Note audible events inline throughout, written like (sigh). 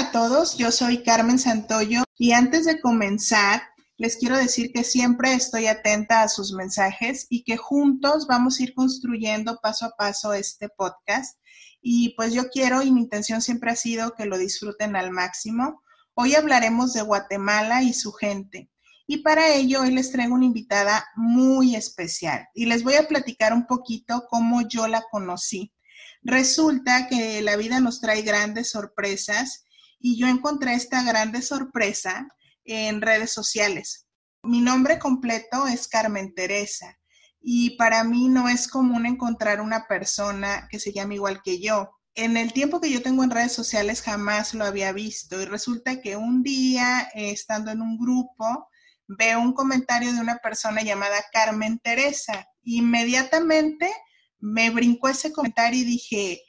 A todos, yo soy Carmen Santoyo y antes de comenzar les quiero decir que siempre estoy atenta a sus mensajes y que juntos vamos a ir construyendo paso a paso este podcast. Y pues yo quiero y mi intención siempre ha sido que lo disfruten al máximo. Hoy hablaremos de Guatemala y su gente. Y para ello hoy les traigo una invitada muy especial y les voy a platicar un poquito cómo yo la conocí. Resulta que la vida nos trae grandes sorpresas y yo encontré esta grande sorpresa en redes sociales. Mi nombre completo es Carmen Teresa y para mí no es común encontrar una persona que se llame igual que yo. En el tiempo que yo tengo en redes sociales jamás lo había visto y resulta que un día, eh, estando en un grupo, veo un comentario de una persona llamada Carmen Teresa. Inmediatamente me brincó ese comentario y dije,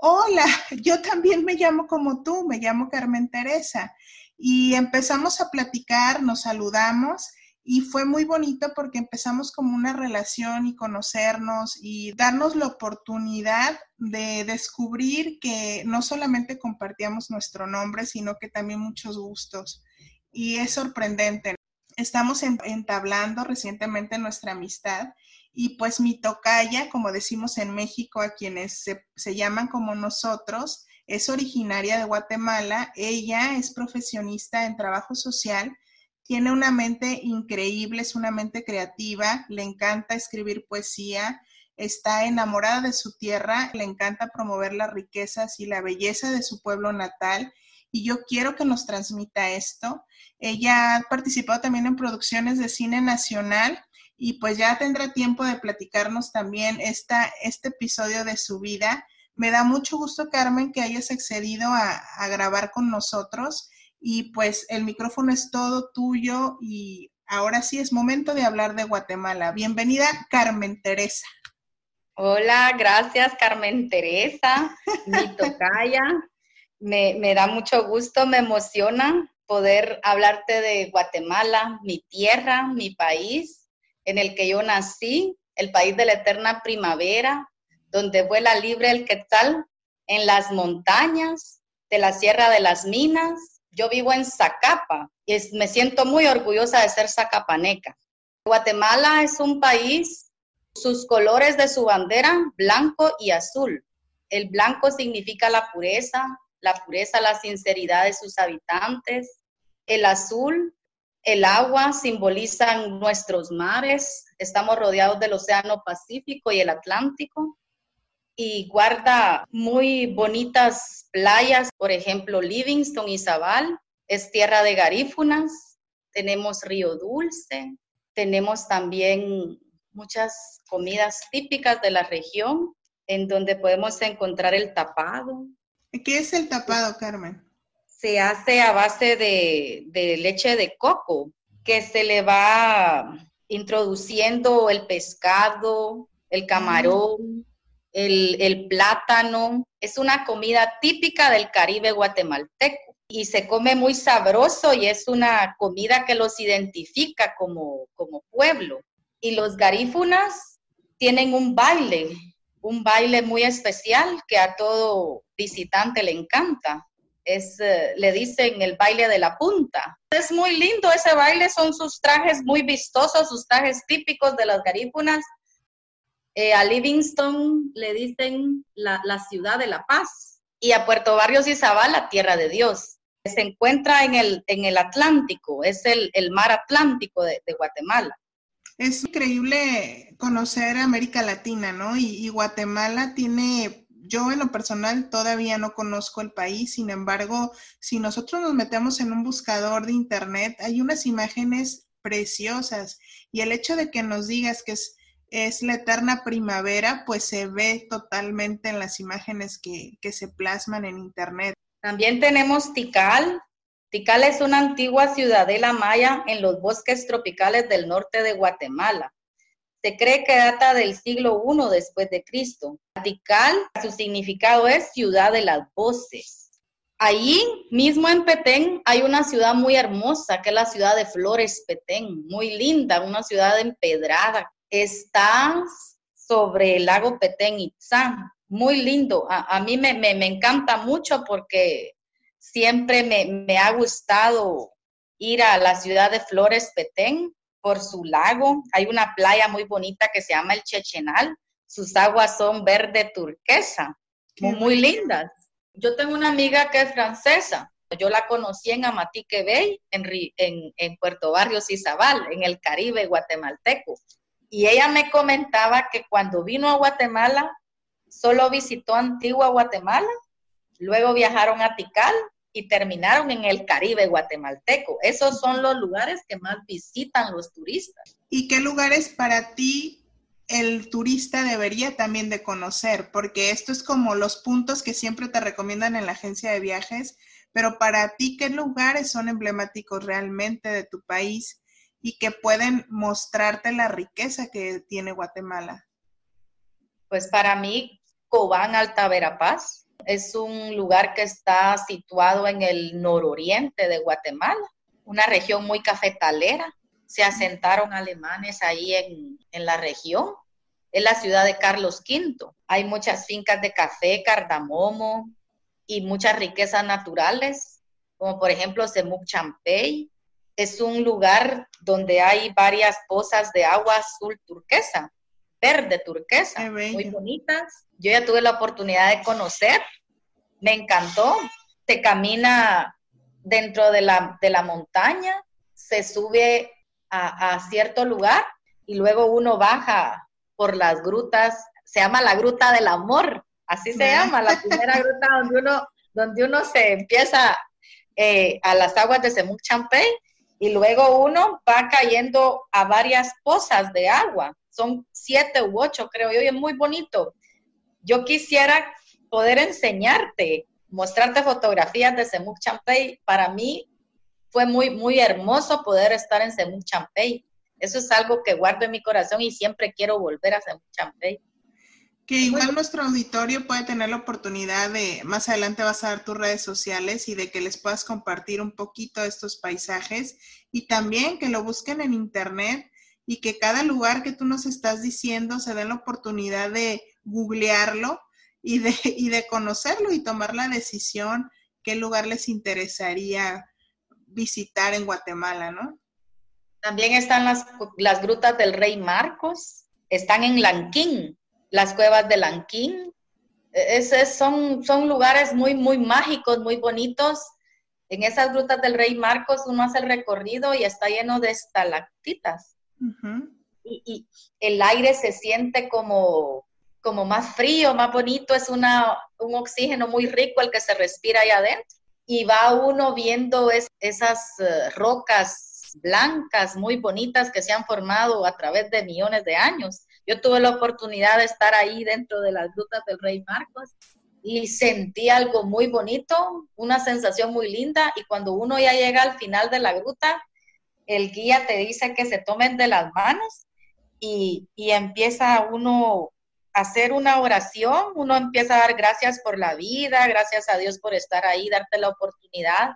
hola, (laughs) yo también me llamo como tú, me llamo Carmen Teresa. Y empezamos a platicar, nos saludamos y fue muy bonito porque empezamos como una relación y conocernos y darnos la oportunidad de descubrir que no solamente compartíamos nuestro nombre, sino que también muchos gustos. Y es sorprendente. Estamos entablando recientemente nuestra amistad y pues mi tocaya, como decimos en México, a quienes se, se llaman como nosotros, es originaria de Guatemala, ella es profesionista en trabajo social, tiene una mente increíble, es una mente creativa, le encanta escribir poesía, está enamorada de su tierra, le encanta promover las riquezas y la belleza de su pueblo natal y yo quiero que nos transmita esto. Ella ha participado también en producciones de cine nacional y pues ya tendrá tiempo de platicarnos también esta, este episodio de su vida me da mucho gusto, Carmen, que hayas accedido a, grabar con nosotros y pues el micrófono es todo tuyo y ahora sí es momento de hablar de Guatemala. Bienvenida, Carmen Teresa. Hola, gracias, Carmen Teresa, mi (laughs) tocaya. Me, me da mucho gusto, me emociona poder hablarte de Guatemala, mi tierra, mi país, en el que yo nací, el país de la eterna primavera, donde vuela libre el quetzal, en las montañas de la Sierra de las Minas. Yo vivo en Zacapa y me siento muy orgullosa de ser zacapaneca. Guatemala es un país, sus colores de su bandera, blanco y azul. El blanco significa la pureza, la pureza, la sinceridad de sus habitantes. El azul, el agua simbolizan nuestros mares. Estamos rodeados del Océano Pacífico y el Atlántico y guarda muy bonitas playas, por ejemplo, Livingston y Zabal, es tierra de garífunas, tenemos Río Dulce, tenemos también muchas comidas típicas de la región en donde podemos encontrar el tapado. ¿Qué es el tapado, Carmen? Se hace a base de, de leche de coco, que se le va introduciendo el pescado, el camarón, el, plátano. Es una comida típica del Caribe guatemalteco y se come muy sabroso y es una comida que los identifica como, como pueblo. Y los garífunas tienen un baile, un baile muy especial que a todo visitante le encanta. Eh, le dicen el baile de la punta. Es muy lindo ese baile, son sus trajes muy vistosos, sus trajes típicos de las garífunas eh, a Livingston le dicen la, ciudad de la paz y a Puerto Barrios y la tierra de Dios. Se encuentra en el, en el Atlántico, es el, mar Atlántico de, Guatemala. Es increíble conocer América Latina, ¿no? Y, Guatemala tiene, yo en lo personal todavía no conozco el país, sin embargo, si nosotros nos metemos en un buscador de internet, hay unas imágenes preciosas y el hecho de que nos digas que es es la eterna primavera, pues se ve totalmente en las imágenes que, se plasman en Internet. También tenemos Tikal. Tikal es una antigua ciudadela maya en los bosques tropicales del norte de Guatemala. Se cree que data del siglo I después de Cristo. Tikal, su significado es ciudad de las voces. Allí mismo en Petén hay una ciudad muy hermosa, que es la ciudad de Flores Petén, muy linda, una ciudad empedrada. Está sobre el lago Petén Itzá, muy lindo. A, mí me, encanta mucho porque siempre me, me, ha gustado ir a la ciudad de Flores Petén por su lago. Hay una playa muy bonita que se llama el Chechenal. Sus aguas son verde turquesa, muy, lindas. Yo tengo una amiga que es francesa. Yo la conocí en Amatique Bay, en, en, en Puerto Barrios Izabal, en el Caribe guatemalteco. Y ella me comentaba que cuando vino a Guatemala, solo visitó Antigua Guatemala, luego viajaron a Tikal y terminaron en el Caribe guatemalteco. Esos son los lugares que más visitan los turistas. ¿Y qué lugares para ti el turista debería también de conocer? Porque esto es como los puntos que siempre te recomiendan en la agencia de viajes, pero para ti, ¿qué lugares son emblemáticos realmente de tu país y que pueden mostrarte la riqueza que tiene Guatemala? Pues para mí, Cobán, Alta Verapaz, es un lugar que está situado en el nororiente de Guatemala, una región muy cafetalera. Se asentaron alemanes ahí en, en la región. Es la ciudad de Carlos V. Hay muchas fincas de café, cardamomo y muchas riquezas naturales, como por ejemplo Semuc Champey, es un lugar donde hay varias pozas de agua azul turquesa, verde turquesa, muy bonitas. Yo ya tuve la oportunidad de conocer, me encantó. Se camina dentro de la, de la montaña, se sube a, a cierto lugar y luego uno baja por las grutas, se llama la Gruta del Amor, así se llama, la (laughs) primera gruta donde uno, donde uno se empieza eh, a las aguas de Semuc Champey y luego uno va cayendo a varias pozas de agua. Son siete u ocho, creo yo, y es muy bonito. Yo quisiera poder enseñarte, mostrarte fotografías de Semuc Champey. Para mí fue muy, muy hermoso poder estar en Semuc Champey. Eso es algo que guardo en mi corazón y siempre quiero volver a Semuc Champey que igual nuestro auditorio puede tener la oportunidad de, más adelante vas a dar tus redes sociales y de que les puedas compartir un poquito estos paisajes y también que lo busquen en internet y que cada lugar que tú nos estás diciendo se den la oportunidad de googlearlo y de, (laughs) y de conocerlo y tomar la decisión qué lugar les interesaría visitar en Guatemala, ¿no? También están las, las grutas del Rey Marcos, están en Lanquín, las cuevas de Lanquín. E-, son, son lugares muy, muy mágicos, muy bonitos. En esas grutas del Rey Marcos uno hace el recorrido y está lleno de estalactitas. y, el aire se siente como, como más frío, más bonito, es una, un oxígeno muy rico el que se respira ahí adentro. Y va uno viendo esas eh, rocas blancas muy bonitas que se han formado a través de millones de años. Yo tuve la oportunidad de estar ahí dentro de las grutas del Rey Marcos y sentí algo muy bonito, una sensación muy linda y cuando uno ya llega al final de la gruta, el guía te dice que se tomen de las manos y, y empieza uno hacer una oración, uno empieza a dar gracias por la vida, gracias a Dios por estar ahí, darte la oportunidad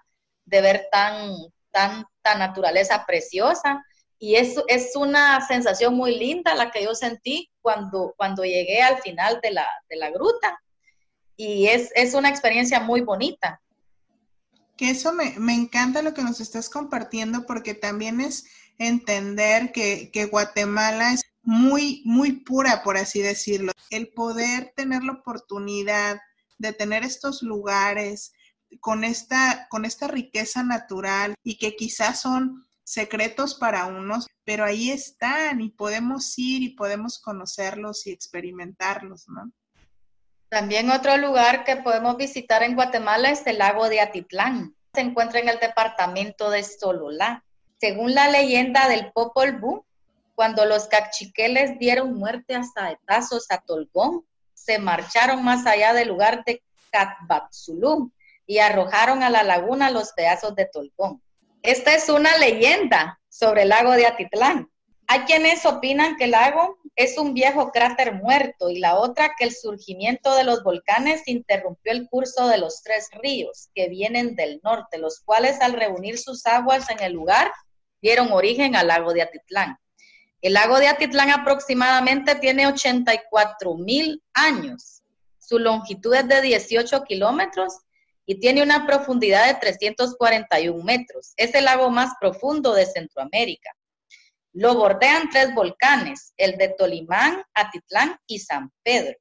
de ver tan, tanta naturaleza preciosa y es, es una sensación muy linda la que yo sentí cuando, cuando llegué al final de la, de la gruta. Y es, es, una experiencia muy bonita. Que eso me, me, encanta lo que nos estás compartiendo porque también es entender que, que Guatemala es muy, muy pura, por así decirlo. El poder tener la oportunidad de tener estos lugares con esta, con esta riqueza natural y que quizás son secretos para unos, pero ahí están y podemos ir y podemos conocerlos y experimentarlos, ¿no? También otro lugar que podemos visitar en Guatemala es el lago de Atitlán. Se encuentra en el departamento de Sololá. Según la leyenda del Popol Vuh, cuando los cachiqueles dieron muerte a saetazos a Tolgón, se marcharon más allá del lugar de Catbatzulum, y arrojaron a la laguna los pedazos de Tolcón. Esta es una leyenda sobre el lago de Atitlán. Hay quienes opinan que el lago es un viejo cráter muerto y la otra que el surgimiento de los volcanes interrumpió el curso de los tres ríos que vienen del norte, los cuales al reunir sus aguas en el lugar dieron origen al lago de Atitlán. El lago de Atitlán aproximadamente tiene 84 mil años. Su longitud es de 18 kilómetros y tiene una profundidad de 341 metros. Es el lago más profundo de Centroamérica. Lo bordean tres volcanes, el de Tolimán, Atitlán y San Pedro.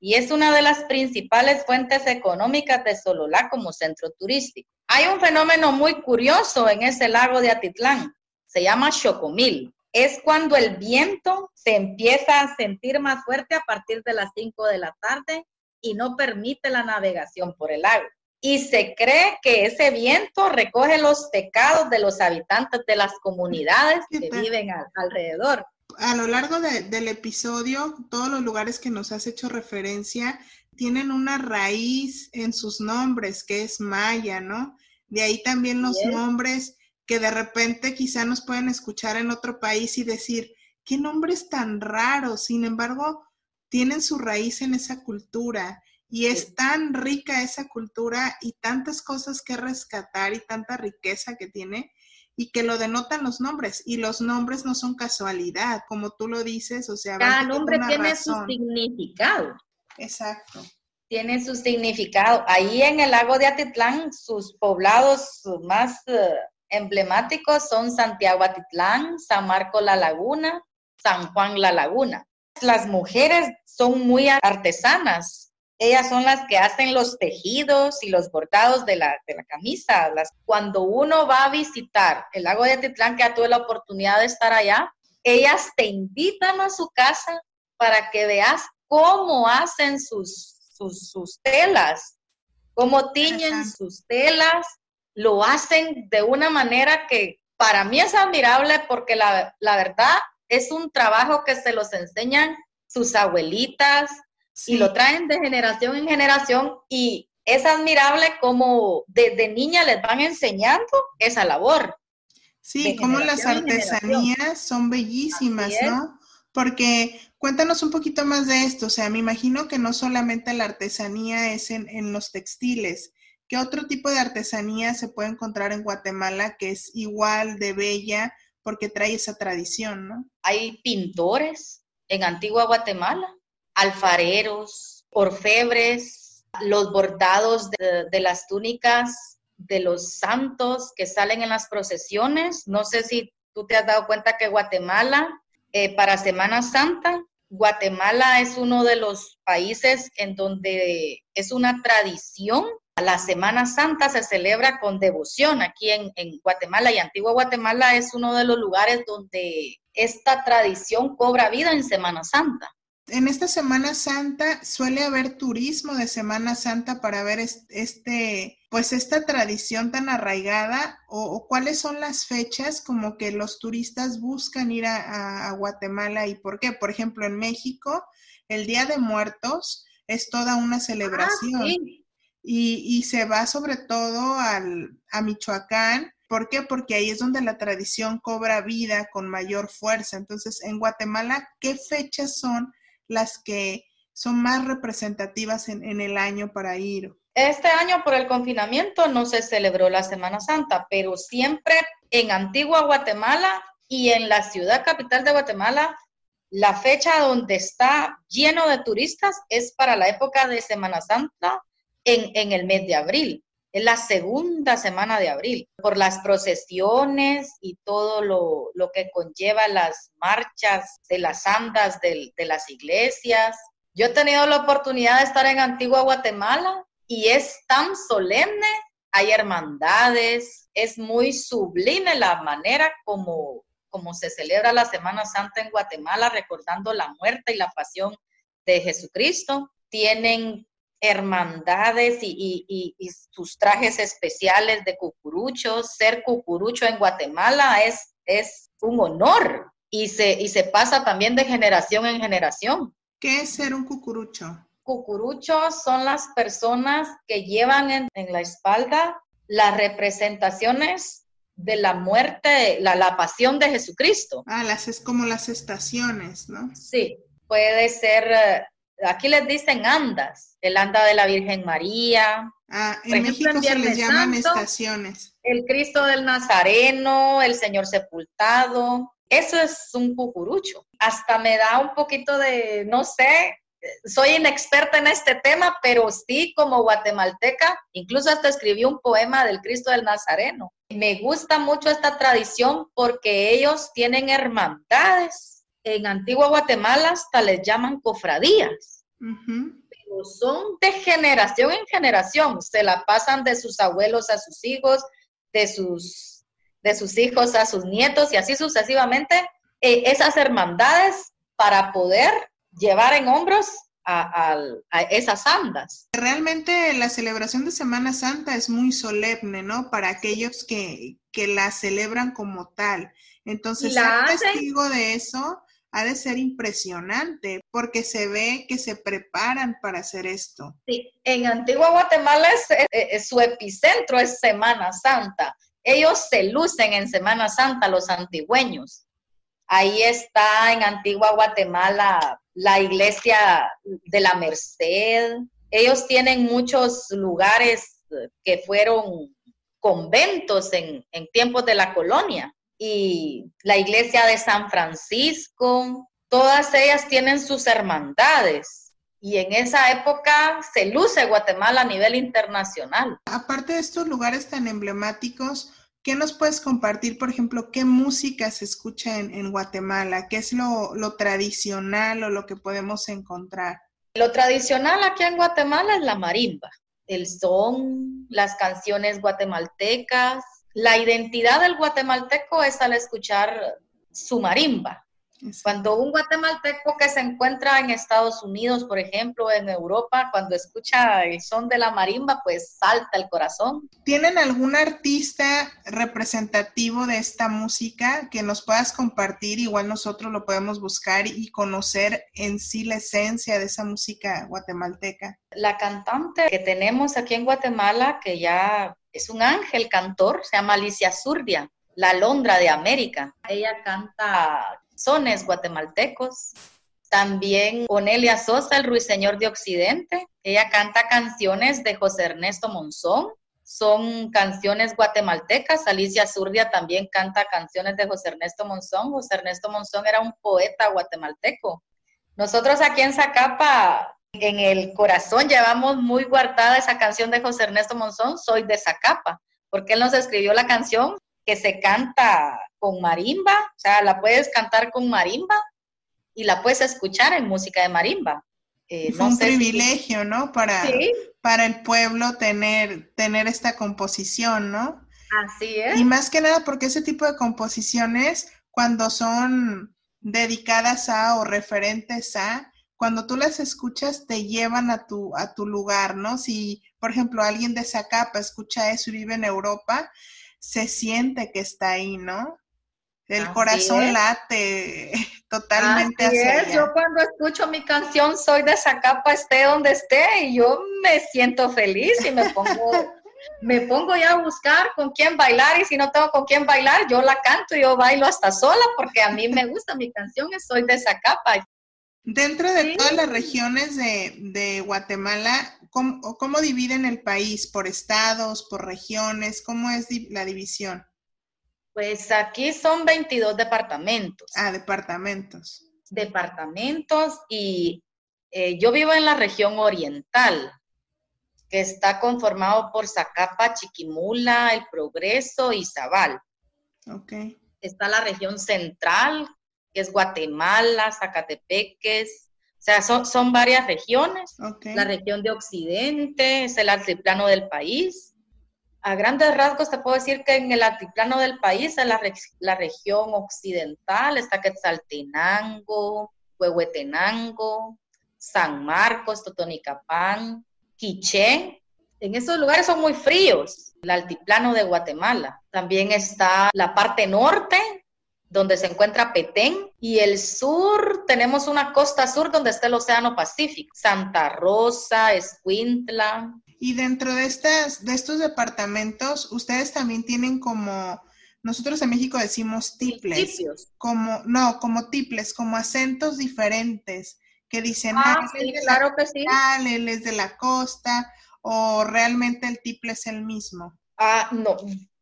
Y es una de las principales fuentes económicas de Sololá como centro turístico. Hay un fenómeno muy curioso en ese lago de Atitlán, se llama Chocomil es cuando el viento se empieza a sentir más fuerte a partir de las 5 de la tarde y no permite la navegación por el lago. Y se cree que ese viento recoge los pecados de los habitantes de las comunidades que viven alrededor. A lo largo del episodio, todos los lugares que nos has hecho referencia tienen una raíz en sus nombres, que es maya, ¿no? De ahí también los nombres que de repente quizá nos pueden escuchar en otro país y decir, qué nombres tan raros, sin embargo, tienen su raíz en esa cultura y es tan rica esa cultura y tantas cosas que rescatar y tanta riqueza que tiene y que lo denotan los nombres y los nombres no son casualidad, como tú lo dices, o sea, cada nombre tiene su significado. Exacto. Tiene su significado. Ahí en el lago de Atitlán, sus poblados más eh, emblemáticos son Santiago Atitlán, San Marco La Laguna, San Juan La Laguna. Las mujeres son muy artesanas. Ellas son las que hacen los tejidos y los bordados de la, de la camisa. Las, cuando uno va a visitar el lago de Atitlán, que ya tuve la oportunidad de estar allá, ellas te invitan a su casa para que veas cómo hacen sus, sus, sus telas, cómo tiñen sus telas, lo hacen de una manera que para mí es admirable porque la, verdad es un trabajo que se los enseñan sus abuelitas y lo traen de generación en generación y es admirable como desde niña les van enseñando esa labor. Sí, como las artesanías son bellísimas, ¿no? Porque cuéntanos un poquito más de esto, o sea, me imagino que no solamente la artesanía es en, en los textiles, ¿Qué otro tipo de artesanía se puede encontrar en Guatemala que es igual de bella porque trae esa tradición. Hay pintores en Antigua Guatemala, alfareros, orfebres, los bordados de, las túnicas de los santos que salen en las procesiones. No sé si tú te has dado cuenta que Guatemala, eh, para Semana Santa, Guatemala es uno de los países en donde es una tradición la Semana Santa se celebra con devoción aquí en, Guatemala y Antigua Guatemala es uno de los lugares donde esta tradición cobra vida en Semana Santa. En esta Semana Santa suele haber turismo de Semana Santa para ver este, pues esta tradición tan arraigada o, cuáles son las fechas como que los turistas buscan ir a, Guatemala y por qué. Por ejemplo, en México, el Día de Muertos es toda una ah, celebración y, se va sobre todo al, a Michoacán. ¿Por qué? Porque ahí es donde la tradición cobra vida con mayor fuerza. Entonces, en Guatemala, ¿qué fechas son las que son más representativas en, en, el año para ir? Este año por el confinamiento no se celebró la Semana Santa, pero siempre en Antigua Guatemala y en la ciudad capital de Guatemala, la fecha donde está lleno de turistas es para la época de Semana Santa en, el mes de abril. Es la segunda semana de abril, por las procesiones y todo lo, que conlleva las marchas de las andas de, de las iglesias. Yo he tenido la oportunidad de estar en Antigua Guatemala y es tan solemne, hay hermandades, es muy sublime la manera como, como se celebra la Semana Santa en Guatemala, recordando la muerte y la pasión de Jesucristo. Tienen hermandades y, sus trajes especiales de cucuruchos. Ser cucurucho en Guatemala es, es un honor y se, y se pasa también de generación en generación. ¿Qué es ser un cucurucho? cucuruchos son las personas que llevan en, la espalda las representaciones de la muerte, la, la, pasión de Jesucristo. Ah, las es como las estaciones, ¿no? Sí, puede ser, eh, aquí les dicen andas, el anda de la Virgen María. Ah, en México se les llaman estaciones. El Cristo del Nazareno, el Señor sepultado, eso es un cucurucho. Hasta me da un poquito de, no sé, soy inexperta en este tema, pero sí como guatemalteca, incluso hasta escribí un poema del Cristo del Nazareno. Me gusta mucho esta tradición porque ellos tienen hermandades. En Antigua Guatemala hasta les llaman cofradías. Pero son de generación en generación. Se la pasan de sus abuelos a sus hijos, de sus, de sus hijos a sus nietos y así sucesivamente. Eh, esas hermandades para poder llevar en hombros a, esas andas. Realmente la celebración de Semana Santa es muy solemne, ¿no? Para aquellos que, la celebran como tal. Entonces, ser testigo de eso ha de ser impresionante porque se ve que se preparan para hacer esto. Sí, en Antigua Guatemala es, su epicentro es Semana Santa. Ellos se lucen en Semana Santa, los antigüeños. Ahí está en Antigua Guatemala la iglesia de la Merced. Ellos tienen muchos lugares que fueron conventos en, tiempos de la colonia. Y la iglesia de San Francisco, todas ellas tienen sus hermandades. Y en esa época se luce Guatemala a nivel internacional. Aparte de estos lugares tan emblemáticos, ¿Qué nos puedes compartir, por ejemplo, qué música se escucha en, Guatemala? ¿Qué es lo, tradicional o lo que podemos encontrar? Lo tradicional aquí en Guatemala es la marimba, el son, las canciones guatemaltecas. La identidad del guatemalteco es al escuchar su marimba, cuando un guatemalteco que se encuentra en Estados Unidos, por ejemplo, en Europa, cuando escucha el son de la marimba, pues salta el corazón. ¿Tienen algún artista representativo de esta música que nos puedas compartir? Igual nosotros lo podemos buscar y conocer en sí la esencia de esa música guatemalteca. La cantante que tenemos aquí en Guatemala, que ya es un ángel cantor, se llama Alicia Zurdia la Londra de América. Ella canta sones guatemaltecos. También Onelia Sosa, el ruiseñor de Occidente. Ella canta canciones de José Ernesto Monzón. Son canciones guatemaltecas. Alicia Zurdia también canta canciones de José Ernesto Monzón. José Ernesto Monzón era un poeta guatemalteco. Nosotros aquí en Zacapa, en el corazón, llevamos muy guardada esa canción de José Ernesto Monzón, Soy de Zacapa, porque él nos escribió la canción que se canta con marimba, o sea, la puedes cantar con marimba y la puedes escuchar en música de marimba. Eh, Fue un privilegio, ¿no? Para, para el pueblo tener, tener esta composición, ¿no? Así es. Y más que nada porque ese tipo de composiciones, cuando son dedicadas a o referentes a, cuando tú las escuchas te llevan a tu, a tu lugar, ¿no? Si, por ejemplo, alguien de Zacapa escucha eso y vive en Europa, se siente que está ahí, ¿no? El corazón late (laughs) totalmente Así es. Yo cuando escucho mi canción Soy de Zacapa, esté donde esté, y yo me siento feliz y me pongo, (laughs) me pongo ya a buscar con quién bailar y si no tengo con quién bailar, yo la canto y yo bailo hasta sola porque a mí me gusta mi canción, Soy de Zacapa. Dentro de todas las regiones de, de Guatemala, ¿cómo, ¿cómo, dividen el país? ¿Por estados, por regiones? ¿Cómo es la división? Pues aquí son 22 departamentos. Ah, departamentos. Departamentos y eh, yo vivo en la región oriental, que está conformado por Zacapa, Chiquimula, El Progreso y Zabal. Ok. Está la región central, que es Guatemala, Zacatepeques, o sea, son, son varias regiones. La región de Occidente es el altiplano del país. A grandes rasgos te puedo decir que en el altiplano del país, en la, la región occidental, está Quetzaltenango, Huehuetenango, San Marcos, Totonicapán, Quiché. En esos lugares son muy fríos, el altiplano de Guatemala. También está la parte norte, donde se encuentra Petén, y el sur tenemos una costa sur donde está el Océano Pacífico, Santa Rosa, Escuintla. Y dentro de, estas, de estos departamentos, ustedes también tienen como, nosotros en México decimos tiples, como, no, como tiples, como acentos diferentes que dicen, ah, ah sí, claro que sí. él es de la costa, o realmente el tiple es el mismo. Ah, no,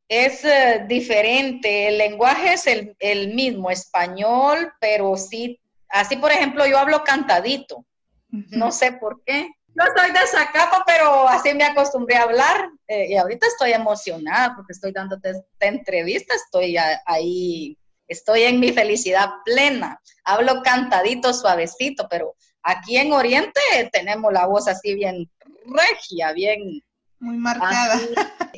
es eh, diferente. El lenguaje es el, mismo, español, pero sí, así por ejemplo, yo hablo cantadito. No sé por qué. No soy de Zacapa, pero así me acostumbré a hablar. Eh, y ahorita estoy emocionada porque estoy dándote esta entrevista, estoy ahí, estoy en mi felicidad plena. Hablo cantadito, suavecito, pero aquí en Oriente tenemos la voz así bien regia, bien muy marcada.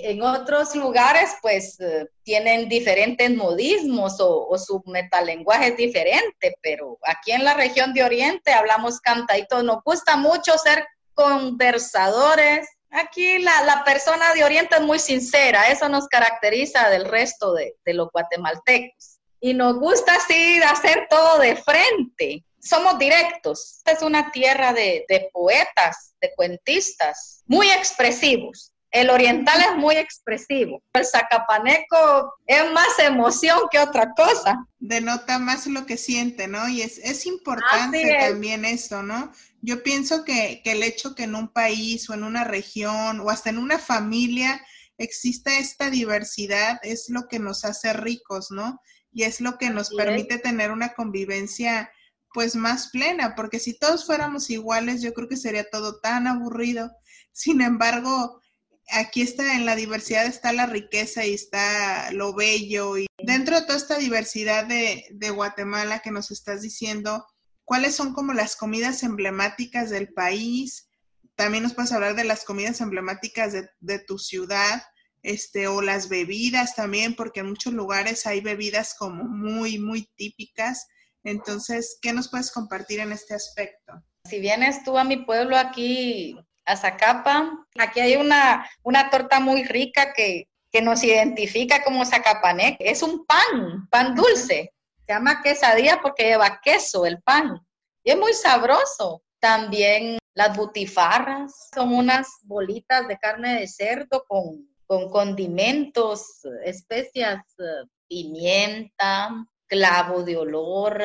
En otros lugares, pues, eh, tienen diferentes modismos o, su metalenguaje es diferente, pero aquí en la región de Oriente hablamos cantadito. Nos gusta mucho ser conversadores. Aquí la, persona de Oriente es muy sincera, eso nos caracteriza del resto de, de los guatemaltecos. Y nos gusta así hacer todo de frente somos directos. Esta es una tierra de, poetas, de cuentistas, muy expresivos. El oriental es muy expresivo. El zacapaneco es más emoción que otra cosa. Denota más lo que siente, ¿no? Y es, importante también eso, ¿no? Yo pienso que, el hecho que en un país o en una región o hasta en una familia exista esta diversidad es lo que nos hace ricos, ¿no? Y es lo que nos permite tener una convivencia pues más plena, porque si todos fuéramos iguales, yo creo que sería todo tan aburrido. Sin embargo, aquí está en la diversidad está la riqueza y está lo bello y dentro de toda esta diversidad de, de Guatemala que nos estás diciendo, ¿cuáles son como las comidas emblemáticas del país? También nos puedes hablar de las comidas emblemáticas de, de tu ciudad, este, o las bebidas también, porque en muchos lugares hay bebidas como muy, muy típicas. Entonces, ¿qué nos puedes compartir en este aspecto? Si vienes tú a mi pueblo aquí, a Zacapa, aquí hay una, una torta muy rica que, que nos identifica como Zacapanec. Es un pan, pan dulce. Se llama quesadilla porque lleva queso el pan. Y es muy sabroso. También las butifarras son unas bolitas de carne de cerdo con, con condimentos, especias, eh, pimienta, clavo de olor.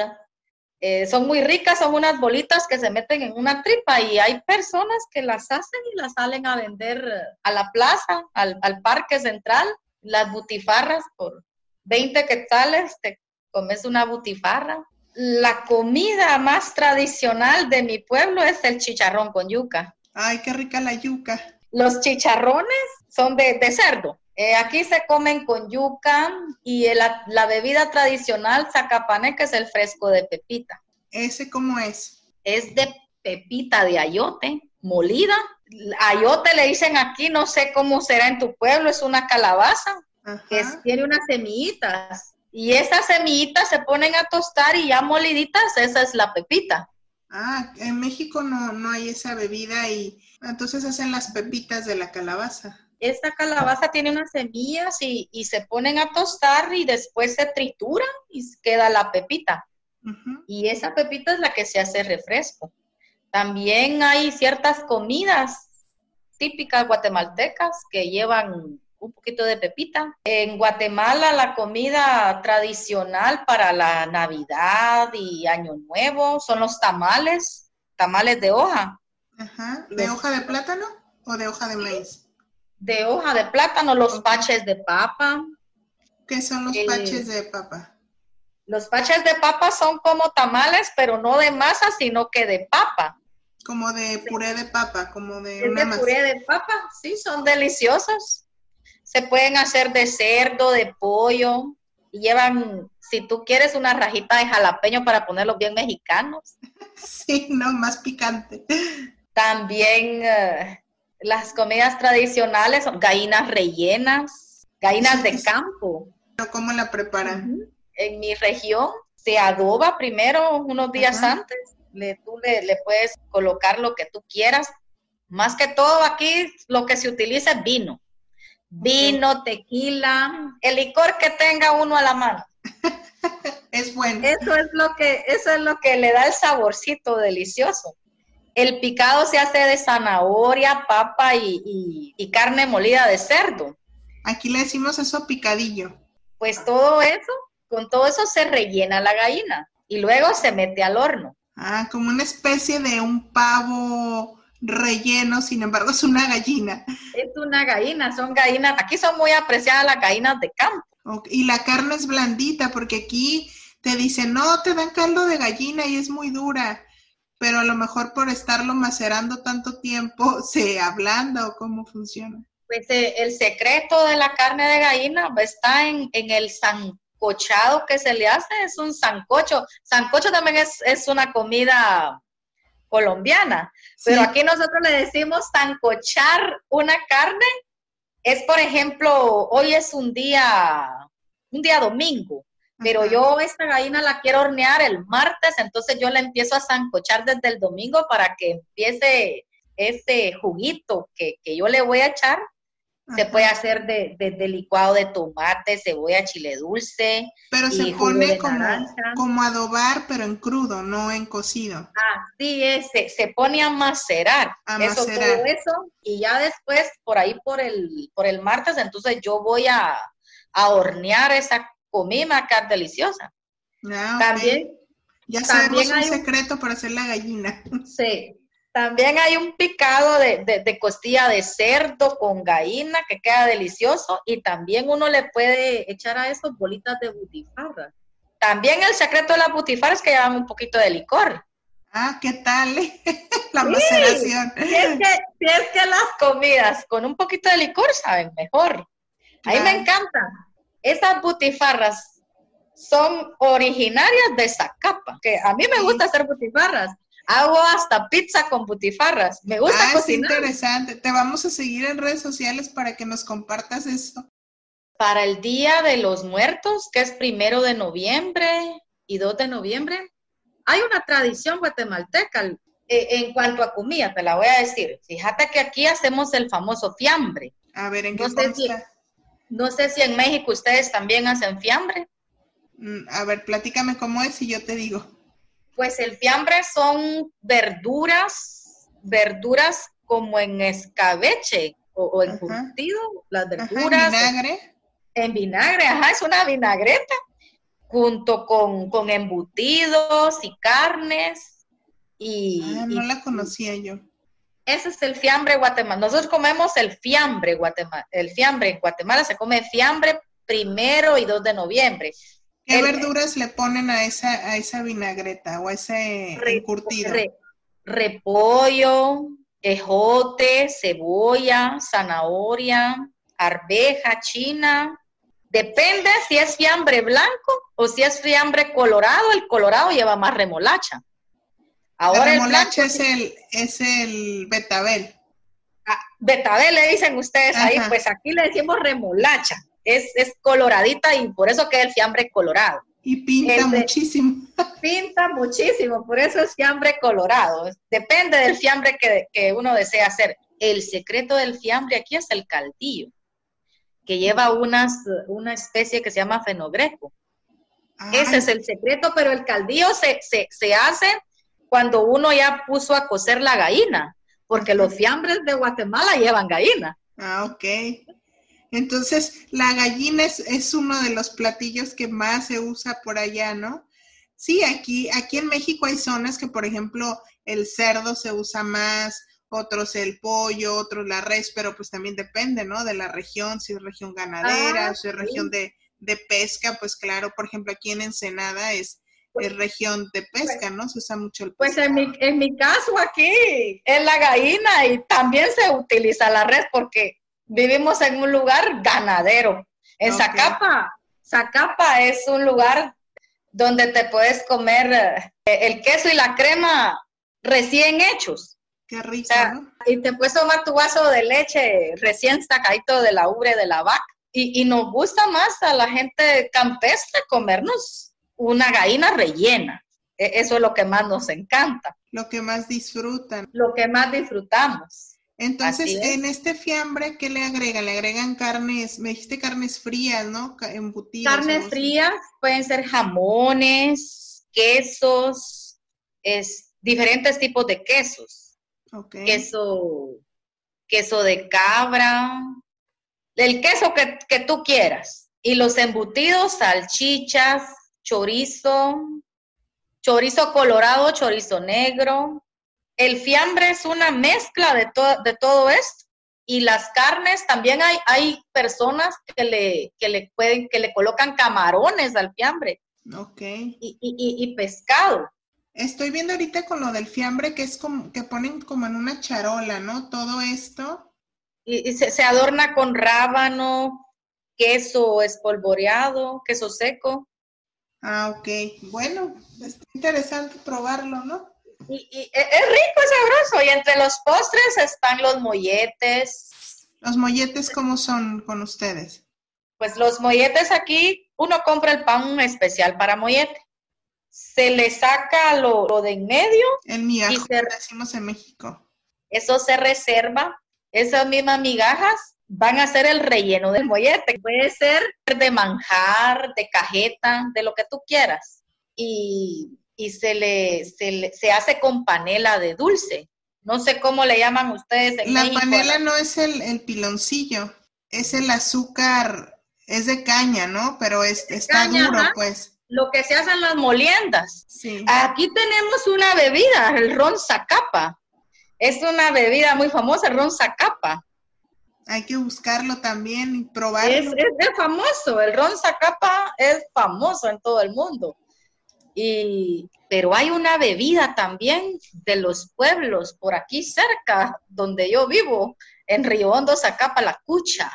Eh, son muy ricas, son unas bolitas que se meten en una tripa y hay personas que las hacen y las salen a vender a la plaza, al, parque central, las butifarras por 20 quetzales, te comes una butifarra. La comida más tradicional de mi pueblo es el chicharrón con yuca. Ay, qué rica la yuca. Los chicharrones son de, de cerdo. Eh, aquí se comen con yuca y la, bebida tradicional zacapane, que es el fresco de pepita. ¿Ese cómo es? Es de pepita de ayote, molida. Ayote le dicen aquí, no sé cómo será en tu pueblo, es una calabaza que tiene unas semillitas. Y esas semillitas se ponen a tostar y ya moliditas, esa es la pepita. Ah, en México no, no hay esa bebida y entonces hacen las pepitas de la calabaza esta calabaza tiene unas semillas y, se ponen a tostar y después se trituran y queda la pepita. Y esa pepita es la que se hace refresco. También hay ciertas comidas típicas guatemaltecas que llevan un poquito de pepita. En Guatemala la comida tradicional para la Navidad y Año Nuevo son los tamales, tamales de hoja. Ajá. ¿De hoja de plátano o de hoja de maíz? De hoja de plátano, los paches de papa. ¿Qué son los eh, paches de papa? Los paches de papa son como tamales, pero no de masa, sino que de papa. Como de puré de papa, como de una de puré de papa, sí, son deliciosos. Se pueden hacer de cerdo, de pollo, y llevan, si tú quieres, una rajita de jalapeño para ponerlos bien mexicanos. (laughs) Sí, no, más picante. También eh, las comidas tradicionales son gallinas rellenas, gallinas de campo. ¿Cómo la preparan? En mi región se adoba primero unos días antes. Le, tú le, puedes colocar lo que tú quieras. Más que todo aquí lo que se utiliza es vino. Vino, tequila, el licor que tenga uno a la mano. (laughs) es bueno. Eso es lo que, eso es lo que le da el saborcito delicioso. El picado se hace de zanahoria, papa y, y carne molida de cerdo. Aquí le decimos eso picadillo. Pues todo eso, con todo eso se rellena la gallina y luego se mete al horno. Ah, como una especie de un pavo relleno, sin embargo es una gallina. Es una gallina, son gallinas, aquí son muy apreciadas las gallinas de campo. Y la carne es blandita porque aquí te dicen, no, te dan caldo de gallina y es muy dura, pero a lo mejor por estarlo macerando tanto tiempo (laughs) se ablanda o cómo funciona. Pues eh, el secreto de la carne de gallina está en, en el sancochado que se le hace, es un sancocho. Sancocho también es, es una comida colombiana. Pero aquí nosotros le decimos sancochar una carne. Es, por ejemplo, hoy es un día, un día domingo, pero yo esta gallina la quiero hornear el martes, entonces yo la empiezo a sancochar desde el domingo para que empiece ese juguito que, que yo le voy a echar se puede hacer de, de, licuado de tomate, cebolla, chile dulce. Pero se pone como, como, adobar, pero en crudo, no en cocido. Así es, se, pone a macerar. Eso, todo eso. Y ya después, por ahí por el, por el martes, entonces yo voy a, hornear esa comida acá deliciosa. Ah, también. Ya sabemos un secreto para hacer la gallina. (laughs) Sí, también hay un picado de, costilla de cerdo con gallina que queda delicioso y también uno le puede echar a eso bolitas de butifarra. También el secreto de la butifarra es que llevan un poquito de licor. Ah, ¿qué tal? (laughs) la maceración. Si es, que, las comidas con un poquito de licor saben mejor. A mí me encanta. Esas butifarras son originarias de Zacapa, que a mí me gusta hacer butifarras Hago hasta pizza con butifarras. Me gusta ah, cocinar. Es interesante. Te vamos a seguir en redes sociales para que nos compartas eso. Para el Día de los Muertos, que es primero de noviembre y 2 de noviembre, hay una tradición guatemalteca eh, en cuanto a comida, te la voy a decir. Fíjate que aquí hacemos el famoso fiambre. A ver, ¿en qué no sé, si, no sé si en México ustedes también hacen fiambre. Mm, a ver, platícame cómo es y yo te digo. Pues el fiambre son verduras, verduras como en escabeche o, en curtido, las verduras. ¿En vinagre? En vinagre, ajá, es una vinagreta, junto con, embutidos y carnes. Y, ah, no la conocía yo. Ese es el fiambre Guatemala. Nosotros comemos el fiambre Guatemala. El fiambre en Guatemala se come fiambre primero y 2 de noviembre. ¿Qué verduras le ponen a esa, a esa vinagreta o a ese encurtido? repollo, ejote, cebolla, zanahoria, arveja, china. Depende si es fiambre blanco o si es fiambre colorado. El colorado lleva más remolacha. Ahora el remolacha es, el, es el betabel. Ah, betabel le dicen ustedes ahí, pues aquí le decimos remolacha es, coloradita y por eso queda el fiambre colorado. Y pinta muchísimo. (laughs) Pinta muchísimo, por eso es fiambre colorado. Depende del fiambre que, uno desea hacer. El secreto del fiambre aquí es el caldillo, que lleva unas, una especie que se llama fenogreco. Ese es el secreto, pero el caldillo se, se hace cuando uno ya puso a cocer la gallina, porque los fiambres de Guatemala llevan gallina. Ah, ok. Entonces, la gallina es, uno de los platillos que más se usa por allá, ¿no? Sí, aquí, aquí en México hay zonas que, por ejemplo, el cerdo se usa más, otros el pollo, otros la res, pero pues también depende, ¿no? De la región, si es región ganadera, ah, si es región de, pesca, pues claro, por ejemplo, aquí en Ensenada es, región de pesca, pues ¿no? Se usa mucho el Pues en mi, en mi caso aquí es la gallina y también se utiliza la res porque vivimos en un lugar ganadero. En Zacapa, Zacapa es un lugar donde te puedes comer eh, el queso y la crema recién hechos. Qué rico. Y te puedes tomar tu vaso de leche recién sacadito de la ubre de la vaca. Y, y nos gusta más a la gente campestre comernos una gallina rellena. E, eso es lo que más nos encanta. Lo que más disfrutan. Lo que más disfrutamos. Entonces, en este fiambre, ¿qué le agregan? Le agregan carnes, me dijiste carnes frías, ¿no? Embutidas. Carnes frías, pueden ser jamones, quesos, es, diferentes tipos de quesos. Okay. Queso, queso de cabra, el queso que, que tú quieras. Y los embutidos, salchichas, chorizo, chorizo colorado, chorizo negro, el fiambre es una mezcla de, de todo esto. Y las carnes, también hay, hay personas que le, que le pueden, que le colocan camarones al fiambre. Ok. Y, y, pescado. Estoy viendo ahorita con lo del fiambre que es como que ponen como en una charola, ¿no? Todo esto. Y, se, se, adorna con rábano, queso espolvoreado, queso seco. Ah, ok. Bueno, es interesante probarlo, ¿no? Y, e, es rico, es sabroso. Y entre los postres están los molletes. ¿Los molletes cómo son con ustedes? Pues los molletes aquí, uno compra el pan especial para mollete. Se le saca lo, de en medio. El migajo, se, decimos en México. Eso se reserva. Esas mismas migajas van a ser el relleno del mollete. Puede ser de manjar, de cajeta, de lo que tú quieras. Y y se le, se hace con panela de dulce. No sé cómo le llaman ustedes en La panela no es el, piloncillo, es el azúcar, es de caña, ¿no? Pero es, está duro, pues. Lo que se hacen las moliendas. Aquí tenemos una bebida, el ron zacapa. Es una bebida muy famosa, el ron zacapa. Hay que buscarlo también y probarlo. Es, es, famoso, el ron zacapa es famoso en todo el mundo. Y, pero hay una bebida también de los pueblos por aquí cerca, donde yo vivo, en Río Hondo, Zacapa, la cucha.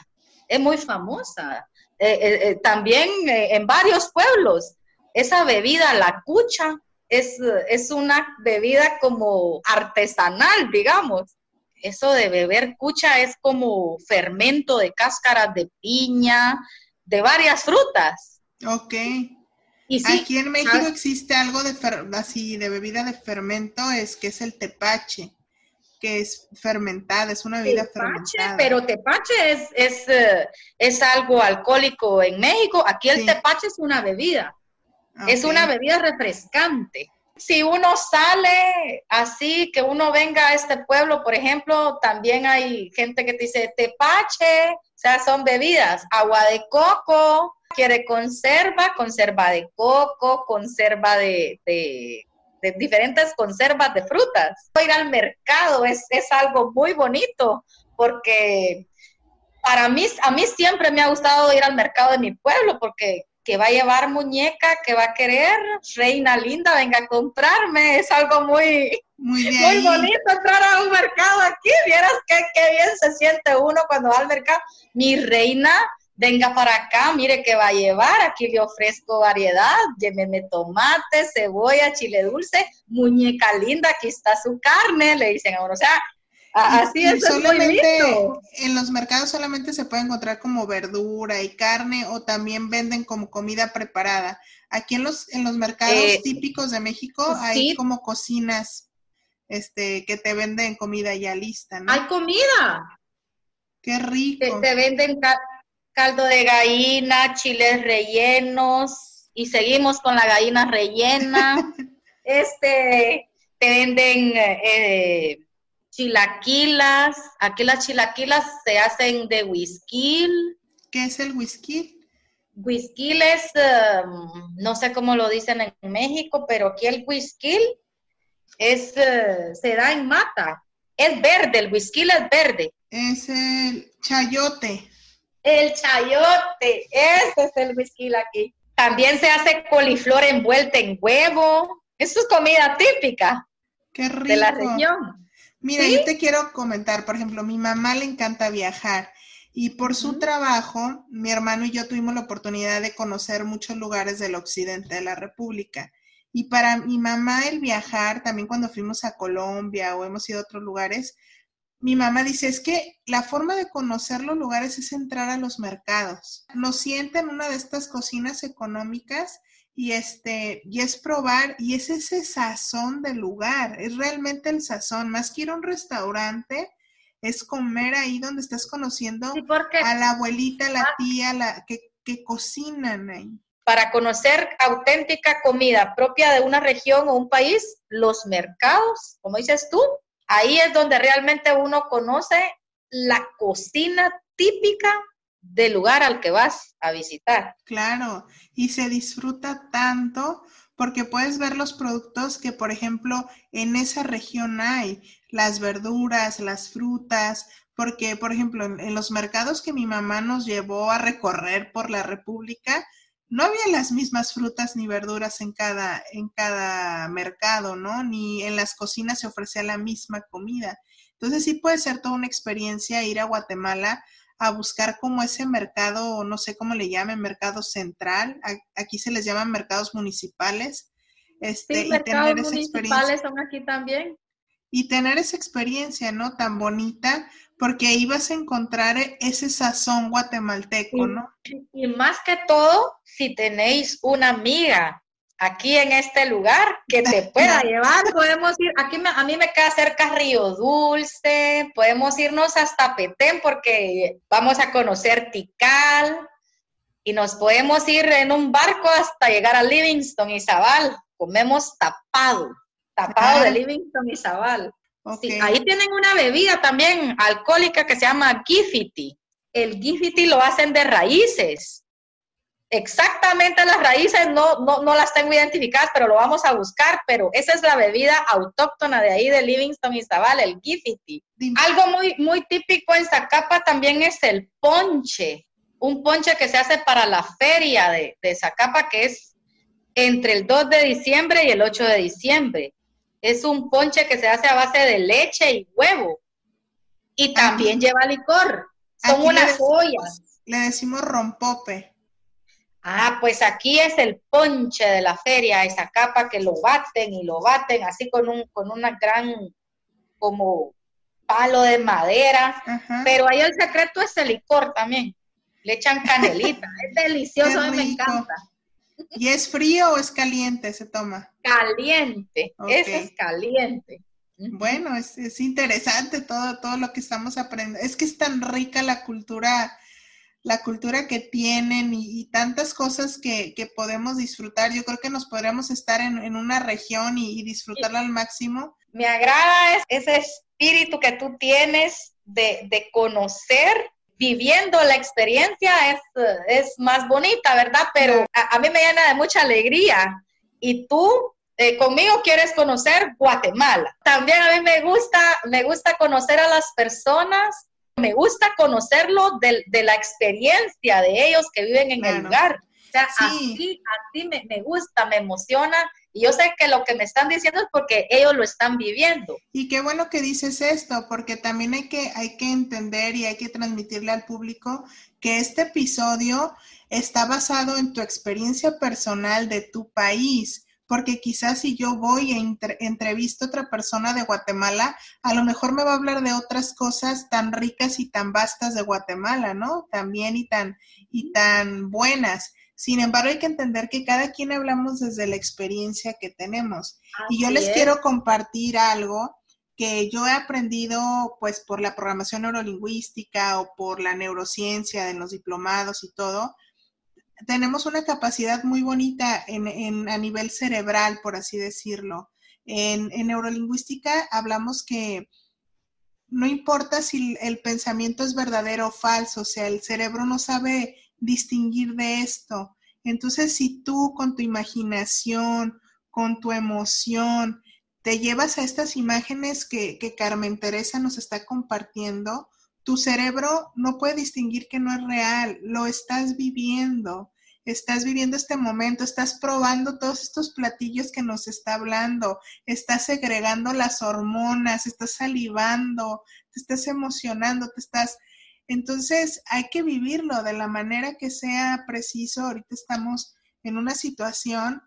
Es muy famosa. Eh, eh, eh, también en varios pueblos, esa bebida, la cucha, es, es una bebida como artesanal, digamos. Eso de beber cucha es como fermento de cáscaras de piña, de varias frutas. Ok. Aquí en México existe algo de así de bebida de fermento, es que es el tepache, que es fermentada, es una bebida fermentada. Pero tepache es, es, eh, es, algo alcohólico en México. Aquí el tepache es una bebida. Es una bebida refrescante. Si uno sale así, que uno venga a este pueblo, por ejemplo, también hay gente que dice tepache, o sea, son bebidas, agua de coco, quiere conserva, conserva de coco, conserva de, diferentes conservas de frutas. Ir al mercado es, algo muy bonito porque para mí, a mí siempre me ha gustado ir al mercado de mi pueblo porque que va a llevar muñeca, que va a querer, reina linda, venga a comprarme, es algo muy, muy, bonito entrar a un mercado aquí, vieras qué, qué bien se siente uno cuando va al mercado. Mi reina, venga para acá, mire qué va a llevar, aquí le ofrezco variedad, lléveme tomate, cebolla, chile dulce, muñeca linda, aquí está su carne, le dicen a uno, o sea, así es, solamente, En los mercados solamente se puede encontrar como verdura y carne o también venden como comida preparada. Aquí en los, en los mercados eh, típicos de México hay como cocinas este, que te venden comida ya lista, ¿no? Hay comida. Qué rico. te venden caldo de gallina, chiles rellenos y seguimos con la gallina rellena. (laughs) este, te venden eh, chilaquilas. Aquí las chilaquilas se hacen de whisky. ¿Qué es el whisky? Whisky es, um, no sé cómo lo dicen en México, pero aquí el whisky es, uh, se da en mata. Es verde, el whisky es verde. Es el chayote. El chayote, este es el whisky aquí. También se hace coliflor envuelta en huevo. Eso es comida típica. Qué rico. De la región. Mira, yo te quiero comentar, por ejemplo, mi mamá le encanta viajar y por su trabajo, mi hermano y yo tuvimos la oportunidad de conocer muchos lugares del occidente de la República. Y para mi mamá el viajar, también cuando fuimos a Colombia o hemos ido a otros lugares, mi mamá dice, es que la forma de conocer los lugares es entrar a los mercados. Nos sienta en una de estas cocinas económicas y este, y es probar, y es ese sazón del lugar, es realmente el sazón, más que ir a un restaurante, es comer ahí donde estás conociendo a la abuelita, la ah. tía, la que, que cocinan ahí. Para conocer auténtica comida propia de una región o un país, los mercados, como dices tú, ahí es donde realmente uno conoce la cocina típica del lugar al que vas a visitar. Claro, y se disfruta tanto porque puedes ver los productos que, por ejemplo, en esa región hay, las verduras, las frutas, porque, por ejemplo, en, los mercados que mi mamá nos llevó a recorrer por la República, no había las mismas frutas ni verduras en cada, en cada mercado, ¿no? Ni en las cocinas se ofrecía la misma comida. Entonces sí puede ser toda una experiencia ir a Guatemala a buscar como ese mercado, no sé cómo le llamen, mercado central, aquí se les llaman mercados municipales. Este, y tener esa municipales son aquí también. Y tener esa experiencia, ¿no? Tan bonita, porque ahí vas a encontrar ese sazón guatemalteco, ¿no? Y más que todo, si tenéis una amiga aquí en este lugar que te (laughs) pueda llevar. Podemos ir, aquí a mí me queda cerca Río Dulce, podemos irnos hasta Petén porque vamos a conocer Tikal y nos podemos ir en un barco hasta llegar a Livingston y Zabal. Comemos tapado, tapado de Livingston y Zabal. ahí tienen una bebida también alcohólica que se llama Gifity. El Gifity lo hacen de raíces exactamente las raíces no, no, las tengo identificadas, pero lo vamos a buscar, pero esa es la bebida autóctona de ahí de Livingston y Zaval, el Gifity. Algo muy, muy típico en Zacapa también es el ponche, un ponche que se hace para la feria de, de Zacapa, que es entre el 2 de diciembre y el 8 de diciembre. Es un ponche que se hace a base de leche y huevo. Y también lleva licor. Son unas ollas. Le decimos rompope. Ah, pues aquí es el ponche de la feria, esa capa que lo baten y lo baten así con un con una gran como palo de madera, pero ahí el secreto es el licor también. Le echan canelita, (laughs) es delicioso, a mí me encanta. ¿Y es frío o es caliente se toma? Caliente, ese es caliente. Bueno, es, es, interesante todo, todo lo que estamos aprendiendo. Es que es tan rica la cultura la cultura que tienen y, tantas cosas que, podemos disfrutar. Yo creo que nos podríamos estar en, una región y, disfrutarla al máximo. Me agrada ese espíritu que tú tienes de, conocer viviendo la experiencia es, es más bonita, ¿verdad? Pero a, mí me llena de mucha alegría. Y tú eh, conmigo quieres conocer Guatemala. También a mí me gusta, me gusta conocer a las personas me gusta conocerlo de, la experiencia de ellos que viven en el lugar. O sea, así, me, me, gusta, me emociona y yo sé que lo que me están diciendo es porque ellos lo están viviendo. Y qué bueno que dices esto, porque también hay que, hay que entender y hay que transmitirle al público que este episodio está basado en tu experiencia personal de tu país porque quizás si yo voy e entrevisto a otra persona de Guatemala, a lo mejor me va a hablar de otras cosas tan ricas y tan vastas de Guatemala, ¿no? También y tan, y tan buenas. Sin embargo, hay que entender que cada quien hablamos desde la experiencia que tenemos. y yo les quiero compartir algo que yo he aprendido pues por la programación neurolingüística o por la neurociencia en los diplomados y todo, tenemos una capacidad muy bonita en, a nivel cerebral, por así decirlo. En, neurolingüística hablamos que no importa si el pensamiento es verdadero o falso, o sea, el cerebro no sabe distinguir de esto. Entonces, si tú con tu imaginación, con tu emoción, te llevas a estas imágenes que, que Carmen Teresa nos está compartiendo, tu cerebro no puede distinguir que no es real, lo estás viviendo, estás viviendo este momento, estás probando todos estos platillos que nos está hablando, estás segregando las hormonas, estás salivando, te estás emocionando, te estás... Entonces hay que vivirlo de la manera que sea preciso. Ahorita estamos en una situación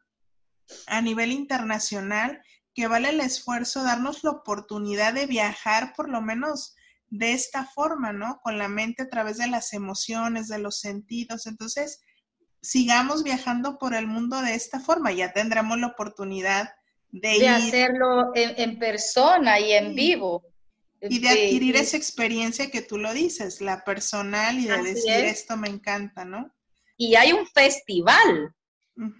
a nivel internacional que vale el esfuerzo darnos la oportunidad de viajar por lo menos de esta forma, ¿no? Con la mente a través de las emociones, de los sentidos. Entonces, sigamos viajando por el mundo de esta forma. Ya tendremos la oportunidad de, hacerlo en, persona y en vivo. Y de adquirir esa experiencia que tú lo dices, la personal y de decir esto me encanta, ¿no? Y hay un festival,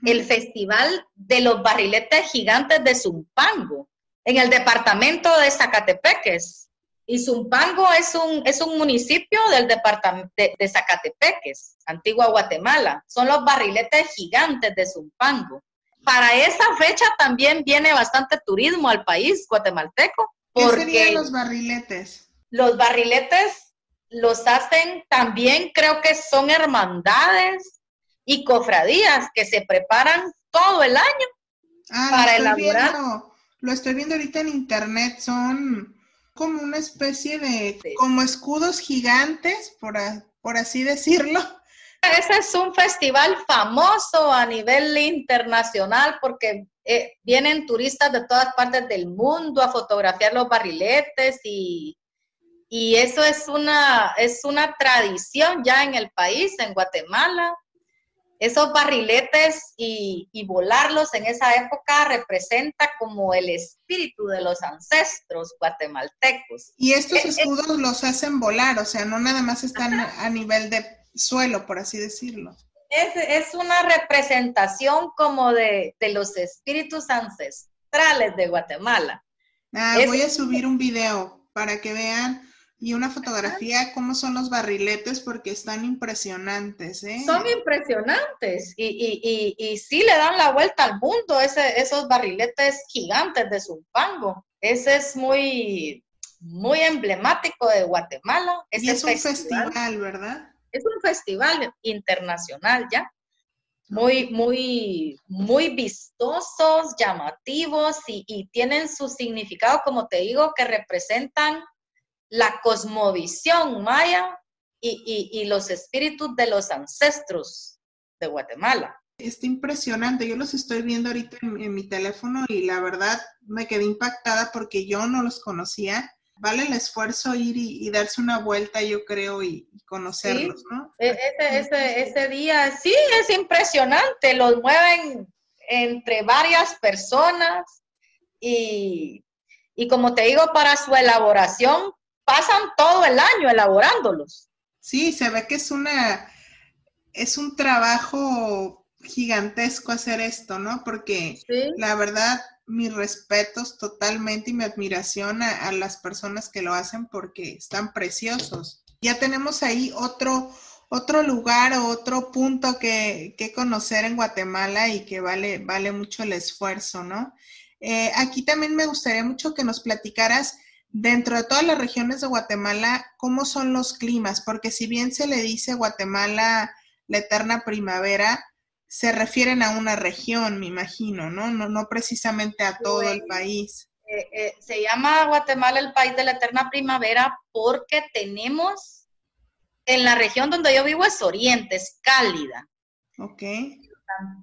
el Festival de los Barriletes Gigantes de Zumpango, en el departamento de Zacatepeques. Y Zumpango es un, es un municipio del departamento de, de, Zacatepeques, Antigua Guatemala. Son los barriletes gigantes de Zumpango. Para esa fecha también viene bastante turismo al país guatemalteco. ¿Qué serían los barriletes? Los barriletes los hacen también, creo que son hermandades y cofradías que se preparan todo el año ah, para elaborar. lo estoy viendo ahorita en internet, son como una especie de, como escudos gigantes, por, por así decirlo. Ese es un festival famoso a nivel internacional porque eh, vienen turistas de todas partes del mundo a fotografiar los barriletes y, y eso es una, es una tradición ya en el país, en Guatemala. Esos barriletes y, y, volarlos en esa época representa como el espíritu de los ancestros guatemaltecos. Y estos eh, eh, escudos los hacen volar, o sea, no nada más están a nivel de suelo, por así decirlo es, una representación como de, los espíritus ancestrales de Guatemala. Ah, voy a subir un video para que vean y una fotografía cómo son los barriletes porque están impresionantes. ¿eh? Son impresionantes y, y, y, sí le dan la vuelta al mundo ese, esos barriletes gigantes de Zumpango. Ese es muy, muy emblemático de Guatemala. y es un festival, ¿verdad? es un festival internacional ya, muy, muy, muy vistosos, llamativos y, tienen su significado, como te digo, que representan la cosmovisión maya y, los espíritus de los ancestros de Guatemala. Está impresionante, yo los estoy viendo ahorita en mi teléfono y la verdad me quedé impactada porque yo no los conocía vale el esfuerzo ir y, darse una vuelta, yo creo, y, conocerlos, ¿no? E, ese, ese, día, sí, es impresionante, los mueven entre varias personas y, y como te digo, para su elaboración pasan todo el año elaborándolos. Sí, se ve que es una, es un trabajo gigantesco hacer esto, ¿no? Porque la verdad, mis respetos totalmente y mi admiración a, las personas que lo hacen porque están preciosos. Ya tenemos ahí otro, otro lugar o otro punto que, que, conocer en Guatemala y que vale, vale mucho el esfuerzo, ¿no? Eh, aquí también me gustaría mucho que nos platicaras dentro de todas las regiones de Guatemala cómo son los climas, porque si bien se le dice Guatemala la eterna primavera, se refieren a una región, me imagino, ¿no? No, no precisamente a todo el país. Eh, eh, se llama Guatemala el país de la eterna primavera porque tenemos, en la región donde yo vivo es oriente, es cálida. Ok.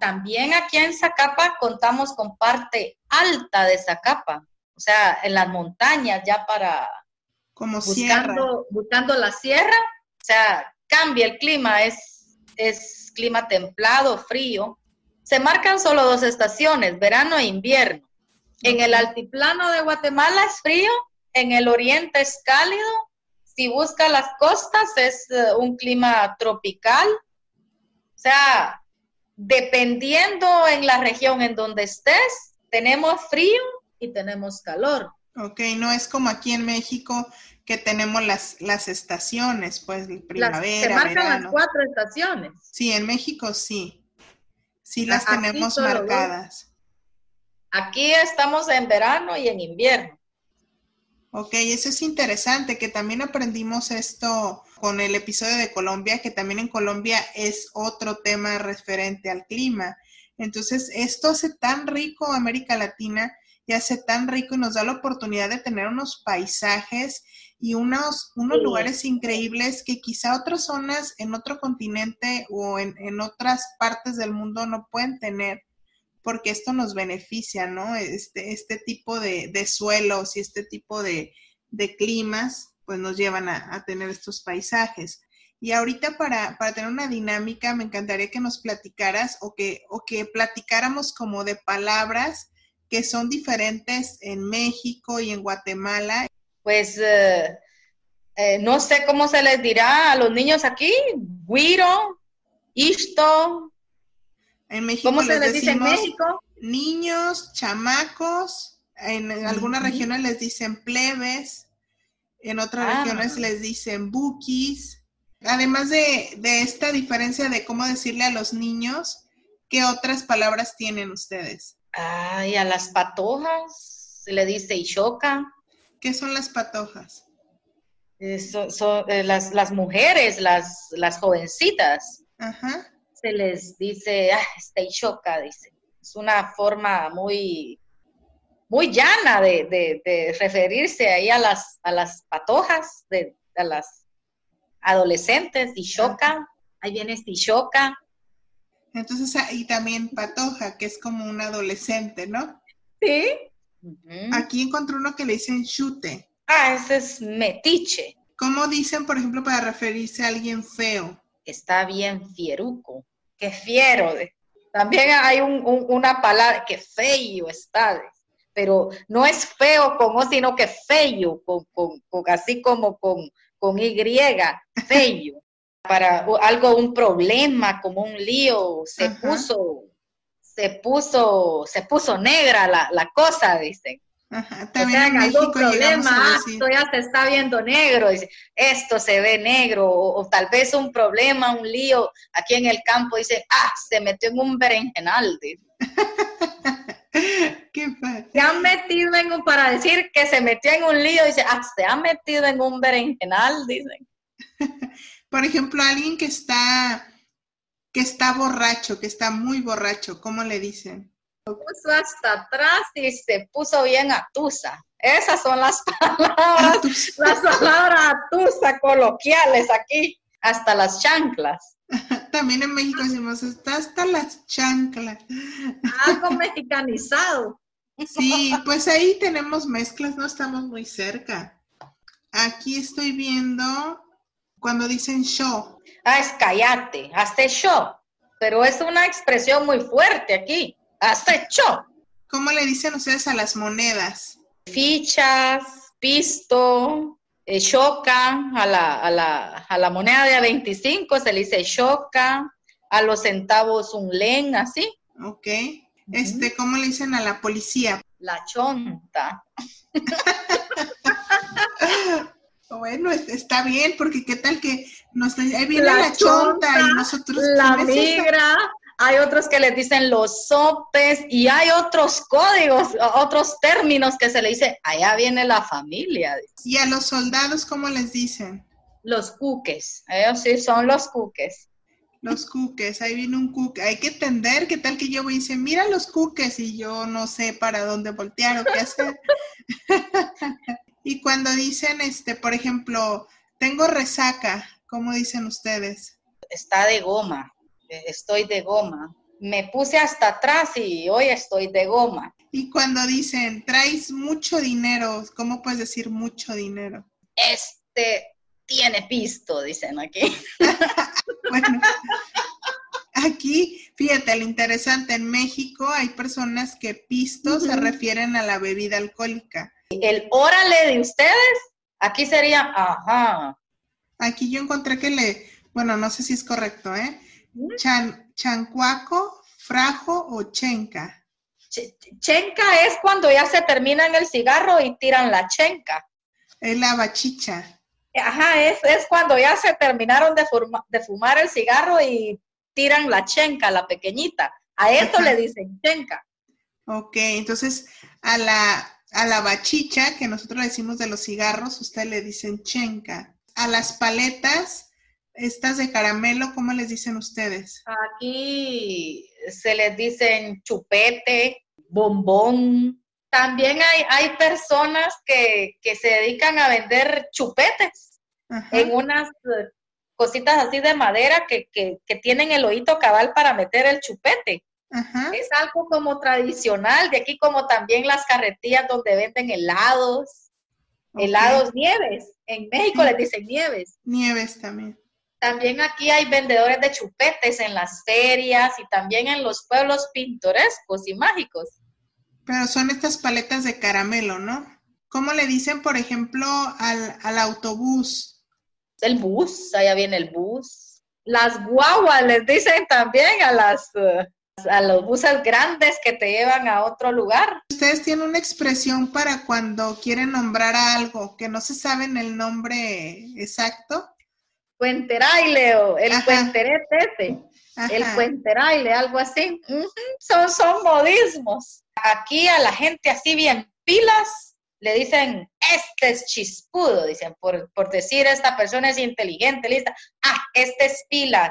También aquí en Zacapa contamos con parte alta de Zacapa, o sea, en las montañas ya para... Como buscando, buscando la sierra, o sea, cambia el clima, es, es clima templado, frío. Se marcan solo dos estaciones, verano e invierno. En el altiplano de Guatemala es frío, en el oriente es cálido, si busca las costas es eh, un clima tropical. O sea, dependiendo en la región en donde estés, tenemos frío y tenemos calor. Ok, no es como aquí en México que tenemos las, las estaciones, pues primavera, las, se marcan las cuatro estaciones. Sí, en México sí. Sí las tenemos marcadas. Aquí estamos en verano y en invierno. Ok, eso es interesante, que también aprendimos esto con el episodio de Colombia, que también en Colombia es otro tema referente al clima. Entonces, esto hace tan rico América Latina y hace tan rico y nos da la oportunidad de tener unos paisajes y unos, unos lugares increíbles que quizá otras zonas en otro continente o en, otras partes del mundo no pueden tener, porque esto nos beneficia, ¿no? Este, este tipo de, suelos y este tipo de, climas, pues nos llevan a, tener estos paisajes. Y ahorita para, para, tener una dinámica, me encantaría que nos platicaras o que, o que platicáramos como de palabras que son diferentes en México y en Guatemala pues eh, eh, no sé cómo se les dirá a los niños aquí, guiro, isto. En México ¿Cómo se les dice en México? Niños, chamacos, en, algunas regiones les dicen plebes, en otras ah. regiones les dicen bookies. Además de, de, esta diferencia de cómo decirle a los niños, ¿qué otras palabras tienen ustedes? Ay, a las patojas se le dice ishoka. ¿Qué son las patojas? son, eh, las, las, mujeres, las, las jovencitas. Ajá. Se les dice, ah, está ishoka, dice. Es una forma muy, muy llana de, referirse ahí a las, a las patojas, de, a las adolescentes, Ishoka, ahí viene Ishoka. Entonces, ah, y también patoja, que es como un adolescente, ¿no? Sí. Aquí encontré uno que le dicen chute. Ah, ese es metiche. ¿Cómo dicen, por ejemplo, para referirse a alguien feo? Está bien fieruco, que fiero. También hay una palabra que feo está, pero no es feo con O, sino que feo, con, así como con, con Y, feo. Para algo, un problema, como un lío, se puso, se puso, se puso negra la, la cosa, dicen. Ajá, también en algún problema, esto ya se está viendo negro, dice, esto se ve negro, o, tal vez un problema, un lío, aquí en el campo dice, ah, se metió en un berenjenal. (laughs) Qué se han metido en un, para decir que se metió en un lío, dice, ah, se ha metido en un berenjenal, dicen. (laughs) Por ejemplo, alguien que está, que está borracho, que está muy borracho, ¿cómo le dicen? puso hasta atrás y se puso bien atusa. Esas son las (laughs) palabras, las palabras atusa coloquiales aquí, hasta las chanclas. (laughs) También en México decimos, está hasta las chanclas. Algo mexicanizado. Sí, pues ahí tenemos mezclas, no estamos muy cerca. Aquí estoy viendo cuando dicen show. Ah, es cállate, hazte show. Pero es una expresión muy fuerte aquí. Hazte show. ¿Cómo le dicen ustedes a las monedas? Fichas, pisto, eh, choca, a la, a, la, a la moneda de 25 se le dice choca, a los centavos un len, así. Ok. Este, ¿cómo le dicen a la policía? La chonta. (laughs) bueno, está bien, porque qué tal que nos ahí viene la, chonta, y nosotros la migra, hay otros que les dicen los sopes y hay otros códigos, otros términos que se le dice, allá viene la familia. ¿Y a los soldados cómo les dicen? Los cuques, ellos sí son los cuques. Los cuques, ahí viene un cuque. Hay que entender qué tal que yo voy y dice, mira los cuques y yo no sé para dónde voltear o qué hacer. (laughs) y cuando dicen, este, por ejemplo, tengo resaca, ¿cómo dicen ustedes? Está de goma estoy de goma. Me puse hasta atrás y hoy estoy de goma. Y cuando dicen, traes mucho dinero, ¿cómo puedes decir mucho dinero? Este tiene pisto, dicen aquí. (laughs) bueno, aquí, fíjate, lo interesante, en México hay personas que pisto se refieren a la bebida alcohólica. El órale de ustedes, aquí sería, ajá. Aquí yo encontré que le, bueno, no sé si es correcto, ¿eh? Chan, chancuaco, frajo o chenca. chenca es cuando ya se terminan el cigarro y tiran la chenca. Es la bachicha. Ajá, es, es cuando ya se terminaron de, de, fumar el cigarro y tiran la chenca, la pequeñita. A esto le dicen chenca. Ok, entonces a la, a la bachicha, que nosotros le decimos de los cigarros, usted le dicen chenca. A las paletas, estas de caramelo, ¿cómo les dicen ustedes? Aquí se les dicen chupete, bombón. También hay, hay personas que, se dedican a vender chupetes en unas eh, cositas así de madera que, tienen el oído cabal para meter el chupete. Es algo como tradicional, de aquí como también las carretillas donde venden helados, helados nieves. En México les dicen nieves. Nieves también. También aquí hay vendedores de chupetes en las ferias y también en los pueblos pintorescos y mágicos. Pero son estas paletas de caramelo, ¿no? ¿Cómo le dicen, por ejemplo, al, autobús? El bus, allá viene el bus. Las guaguas les dicen también a las eh, a los buses grandes que te llevan a otro lugar. Ustedes tienen una expresión para cuando quieren nombrar algo que no se saben el nombre exacto. Puenteraile o el puenterete el puenteraile, algo así. son, son modismos. Aquí a la gente así bien pilas le dicen, este es chispudo, dicen, por, por decir esta persona es inteligente, lista. Ah, este es pilas,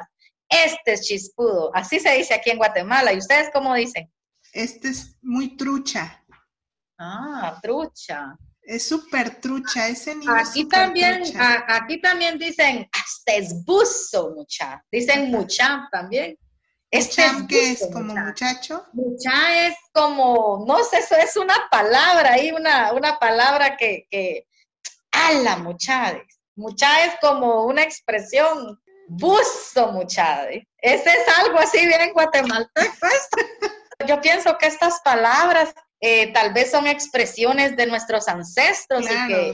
este es chispudo. Así se dice aquí en Guatemala. ¿Y ustedes cómo dicen? Este es muy trucha. Ah, trucha. Es súper trucha, ese niño. Aquí también, aquí también dicen, este es buzo, mucha. Dicen mucha también. Este es ¿qué es? ¿Como muchacho? Mucha es como, no sé, eso es una palabra ahí, una, una palabra que, que, ala, mucha. Mucha es como una expresión, buzo, mucha. Ese es algo así bien guatemalteco. Yo pienso que estas palabras eh, tal vez son expresiones de nuestros ancestros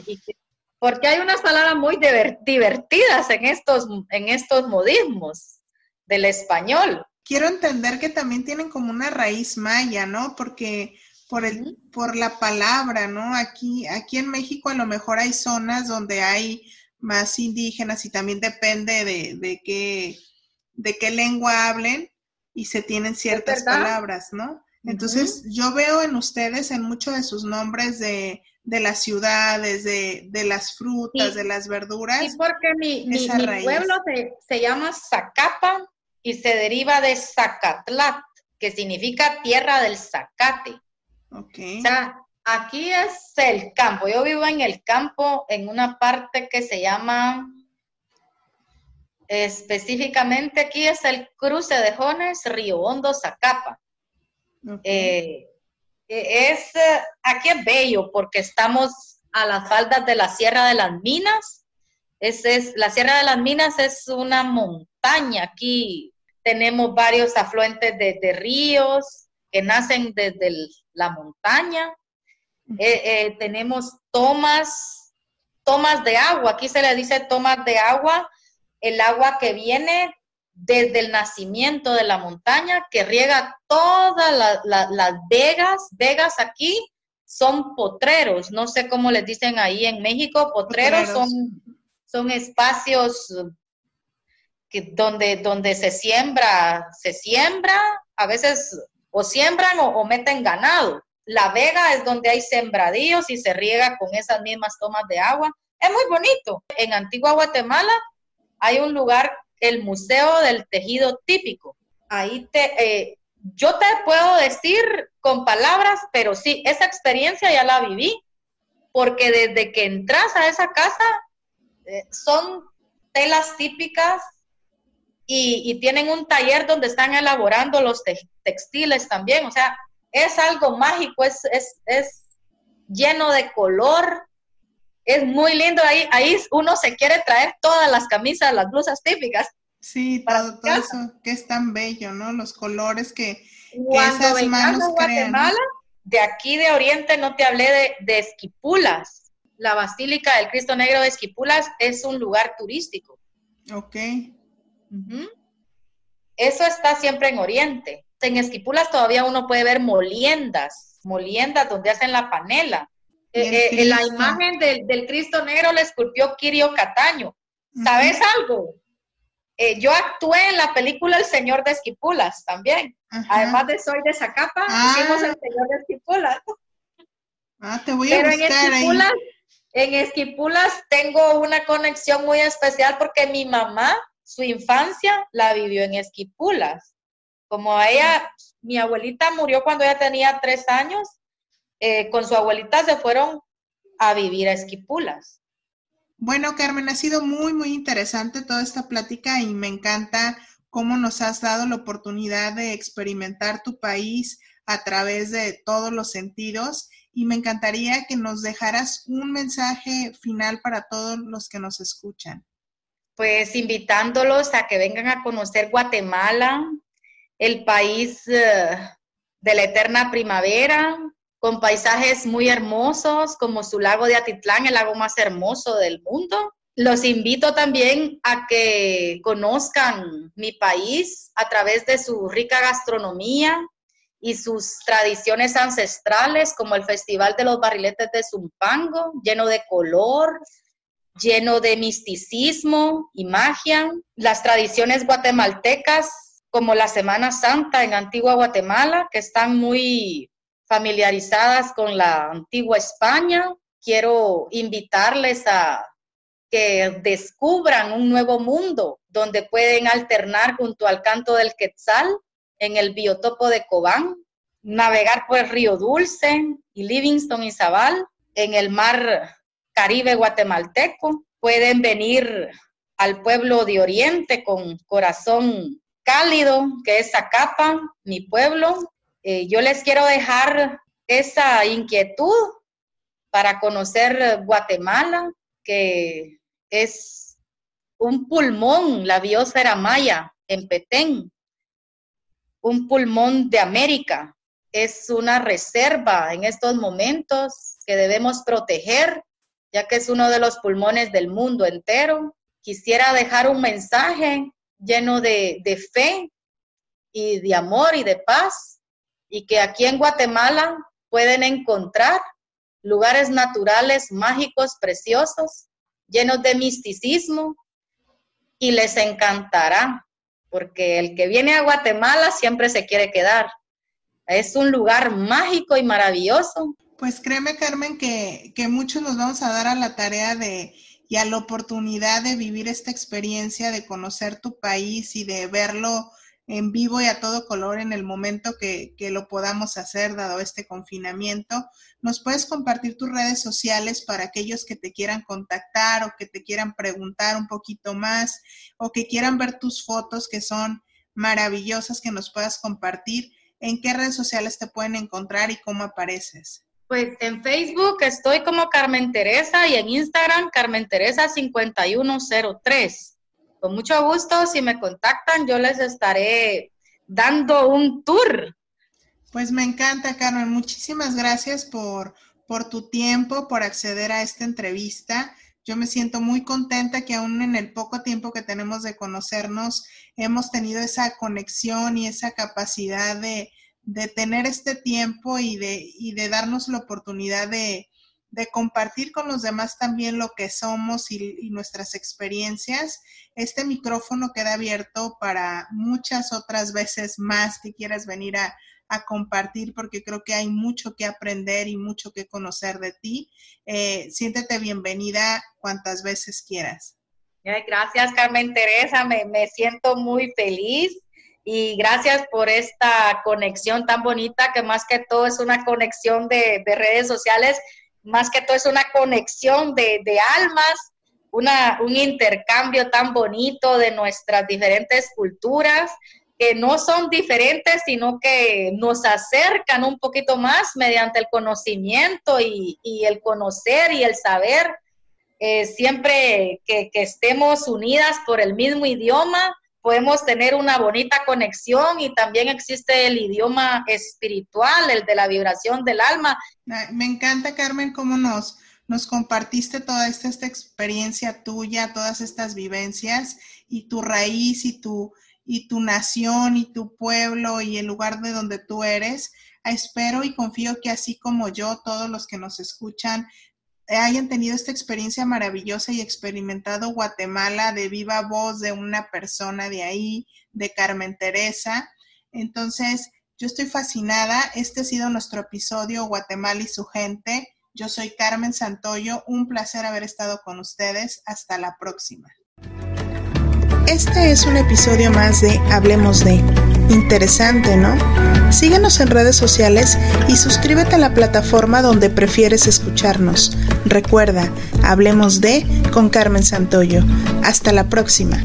y, que, porque hay unas palabras muy divertidas en estos, en estos modismos del español. Quiero entender que también tienen como una raíz maya, ¿no? Porque por, el, por la palabra, ¿no? Aquí, aquí en México a lo mejor hay zonas donde hay más indígenas y también depende de, de, qué, de qué lengua hablen y se tienen ciertas palabras, ¿no? Entonces, yo veo en ustedes, en muchos de sus nombres de, de las ciudades, de, de las frutas, de las verduras. Sí, porque mi, mi, pueblo se, se, llama Zacapa y se deriva de Zacatlat, que significa tierra del zacate. Okay. O sea, aquí es el campo. Yo vivo en el campo, en una parte que se llama, específicamente aquí es el cruce de Jones, Río Hondo, Zacapa. Eh, eh, es, eh, aquí es bello porque estamos a las faldas de la Sierra de las Minas. Es, es, la Sierra de las Minas es una montaña. Aquí tenemos varios afluentes de, ríos que nacen desde la montaña. Tenemos tomas, tomas de agua. Aquí se le dice tomas de agua. El agua que viene desde el nacimiento de la montaña que riega todas las vegas. Vegas aquí son potreros, no sé cómo les dicen ahí en México, potreros, Son, son espacios que donde, donde se siembra, se siembra, a veces o siembran o, o meten ganado. La vega es donde hay sembradíos y se riega con esas mismas tomas de agua. Es muy bonito. En Antigua Guatemala hay un lugar el Museo del Tejido Típico. Ahí te, eh, yo te puedo decir con palabras, pero sí, esa experiencia ya la viví, porque desde que entras a esa casa eh, son telas típicas y, tienen un taller donde están elaborando los textiles también, o sea, es algo mágico, es, es, es lleno de color, es muy lindo ahí, ahí uno se quiere traer todas las camisas, las blusas típicas. Sí, todo, eso que es tan bello, ¿no? Los colores que, esas manos Guatemala, de aquí de Oriente no te hablé de, de, Esquipulas. La Basílica del Cristo Negro de Esquipulas es un lugar turístico. Ok. Eso está siempre en Oriente. En Esquipulas todavía uno puede ver moliendas, moliendas donde hacen la panela. Eh, eh, la imagen del, Cristo Negro la esculpió Kirio Cataño. ¿Sabes algo? Eh, yo actué en la película El Señor de Esquipulas también. Además de Soy de Zacapa, ah. hicimos El Señor de Esquipulas. Ah, te voy a Pero buscar en Esquipulas, en Esquipulas tengo una conexión muy especial porque mi mamá, su infancia, la vivió en Esquipulas. Como ella, mi abuelita murió cuando ella tenía tres años, eh, con su abuelita se fueron a vivir a Esquipulas. Bueno, Carmen, ha sido muy, muy interesante toda esta plática y me encanta cómo nos has dado la oportunidad de experimentar tu país a través de todos los sentidos y me encantaría que nos dejaras un mensaje final para todos los que nos escuchan. Pues invitándolos a que vengan a conocer Guatemala, el país eh, de la eterna primavera, con paisajes muy hermosos, como su lago de Atitlán, el lago más hermoso del mundo. Los invito también a que conozcan mi país a través de su rica gastronomía y sus tradiciones ancestrales, como el Festival de los Barriletes de Zumpango, lleno de color, lleno de misticismo y magia. Las tradiciones guatemaltecas, como la Semana Santa en Antigua Guatemala, que están muy familiarizadas con la antigua España. Quiero invitarles a que descubran un nuevo mundo donde pueden alternar junto al canto del Quetzal en el biotopo de Cobán, navegar por el río Dulce y Livingston y Zabal en el mar Caribe guatemalteco. Pueden venir al pueblo de Oriente con corazón cálido, que es Zacapa, mi pueblo. Eh, yo les quiero dejar esa inquietud para conocer Guatemala, que es un pulmón, la biosfera maya en Petén, un pulmón de América. Es una reserva en estos momentos que debemos proteger, ya que es uno de los pulmones del mundo entero. Quisiera dejar un mensaje lleno de, de fe y de amor y de paz, y que aquí en Guatemala pueden encontrar lugares naturales mágicos, preciosos, llenos de misticismo y les encantará, porque el que viene a Guatemala siempre se quiere quedar. Es un lugar mágico y maravilloso. Pues créeme, Carmen, que, que muchos nos vamos a dar a la tarea de y a la oportunidad de vivir esta experiencia, de conocer tu país y de verlo en vivo y a todo color en el momento que, que, lo podamos hacer, dado este confinamiento. Nos puedes compartir tus redes sociales para aquellos que te quieran contactar o que te quieran preguntar un poquito más o que quieran ver tus fotos que son maravillosas que nos puedas compartir. ¿En qué redes sociales te pueden encontrar y cómo apareces? Pues en Facebook estoy como Carmen Teresa y en Instagram Carmen Teresa 5103 con mucho gusto, si me contactan, yo les estaré dando un tour. Pues me encanta, Carmen. Muchísimas gracias por, por tu tiempo, por acceder a esta entrevista. Yo me siento muy contenta que aún en el poco tiempo que tenemos de conocernos, hemos tenido esa conexión y esa capacidad de, de tener este tiempo y de, y de darnos la oportunidad de, de compartir con los demás también lo que somos y, nuestras experiencias. Este micrófono queda abierto para muchas otras veces más que quieras venir a, compartir porque creo que hay mucho que aprender y mucho que conocer de ti. Eh, siéntete bienvenida cuantas veces quieras. Gracias, Carmen Teresa. Me, siento muy feliz y gracias por esta conexión tan bonita que más que todo es una conexión de, de redes sociales más que todo es una conexión de, almas, una, un intercambio tan bonito de nuestras diferentes culturas, que no son diferentes, sino que nos acercan un poquito más mediante el conocimiento y, el conocer y el saber. Eh, siempre que, que estemos unidas por el mismo idioma, podemos tener una bonita conexión y también existe el idioma espiritual, el de la vibración del alma. Me encanta, Carmen, cómo nos, nos compartiste toda esta, esta experiencia tuya, todas estas vivencias y tu raíz y tu, y tu nación y tu pueblo y el lugar de donde tú eres. Espero y confío que así como yo, todos los que nos escuchan hayan tenido esta experiencia maravillosa y experimentado Guatemala de viva voz de una persona de ahí, de Carmen Teresa. Entonces, yo estoy fascinada. Este ha sido nuestro episodio Guatemala y su gente. Yo soy Carmen Santoyo. Un placer haber estado con ustedes. Hasta la próxima. Este es un episodio más de Hablemos de. Interesante, ¿no? Síguenos en redes sociales y suscríbete a la plataforma donde prefieres escucharnos. Recuerda, Hablemos de con Carmen Santoyo. Hasta la próxima.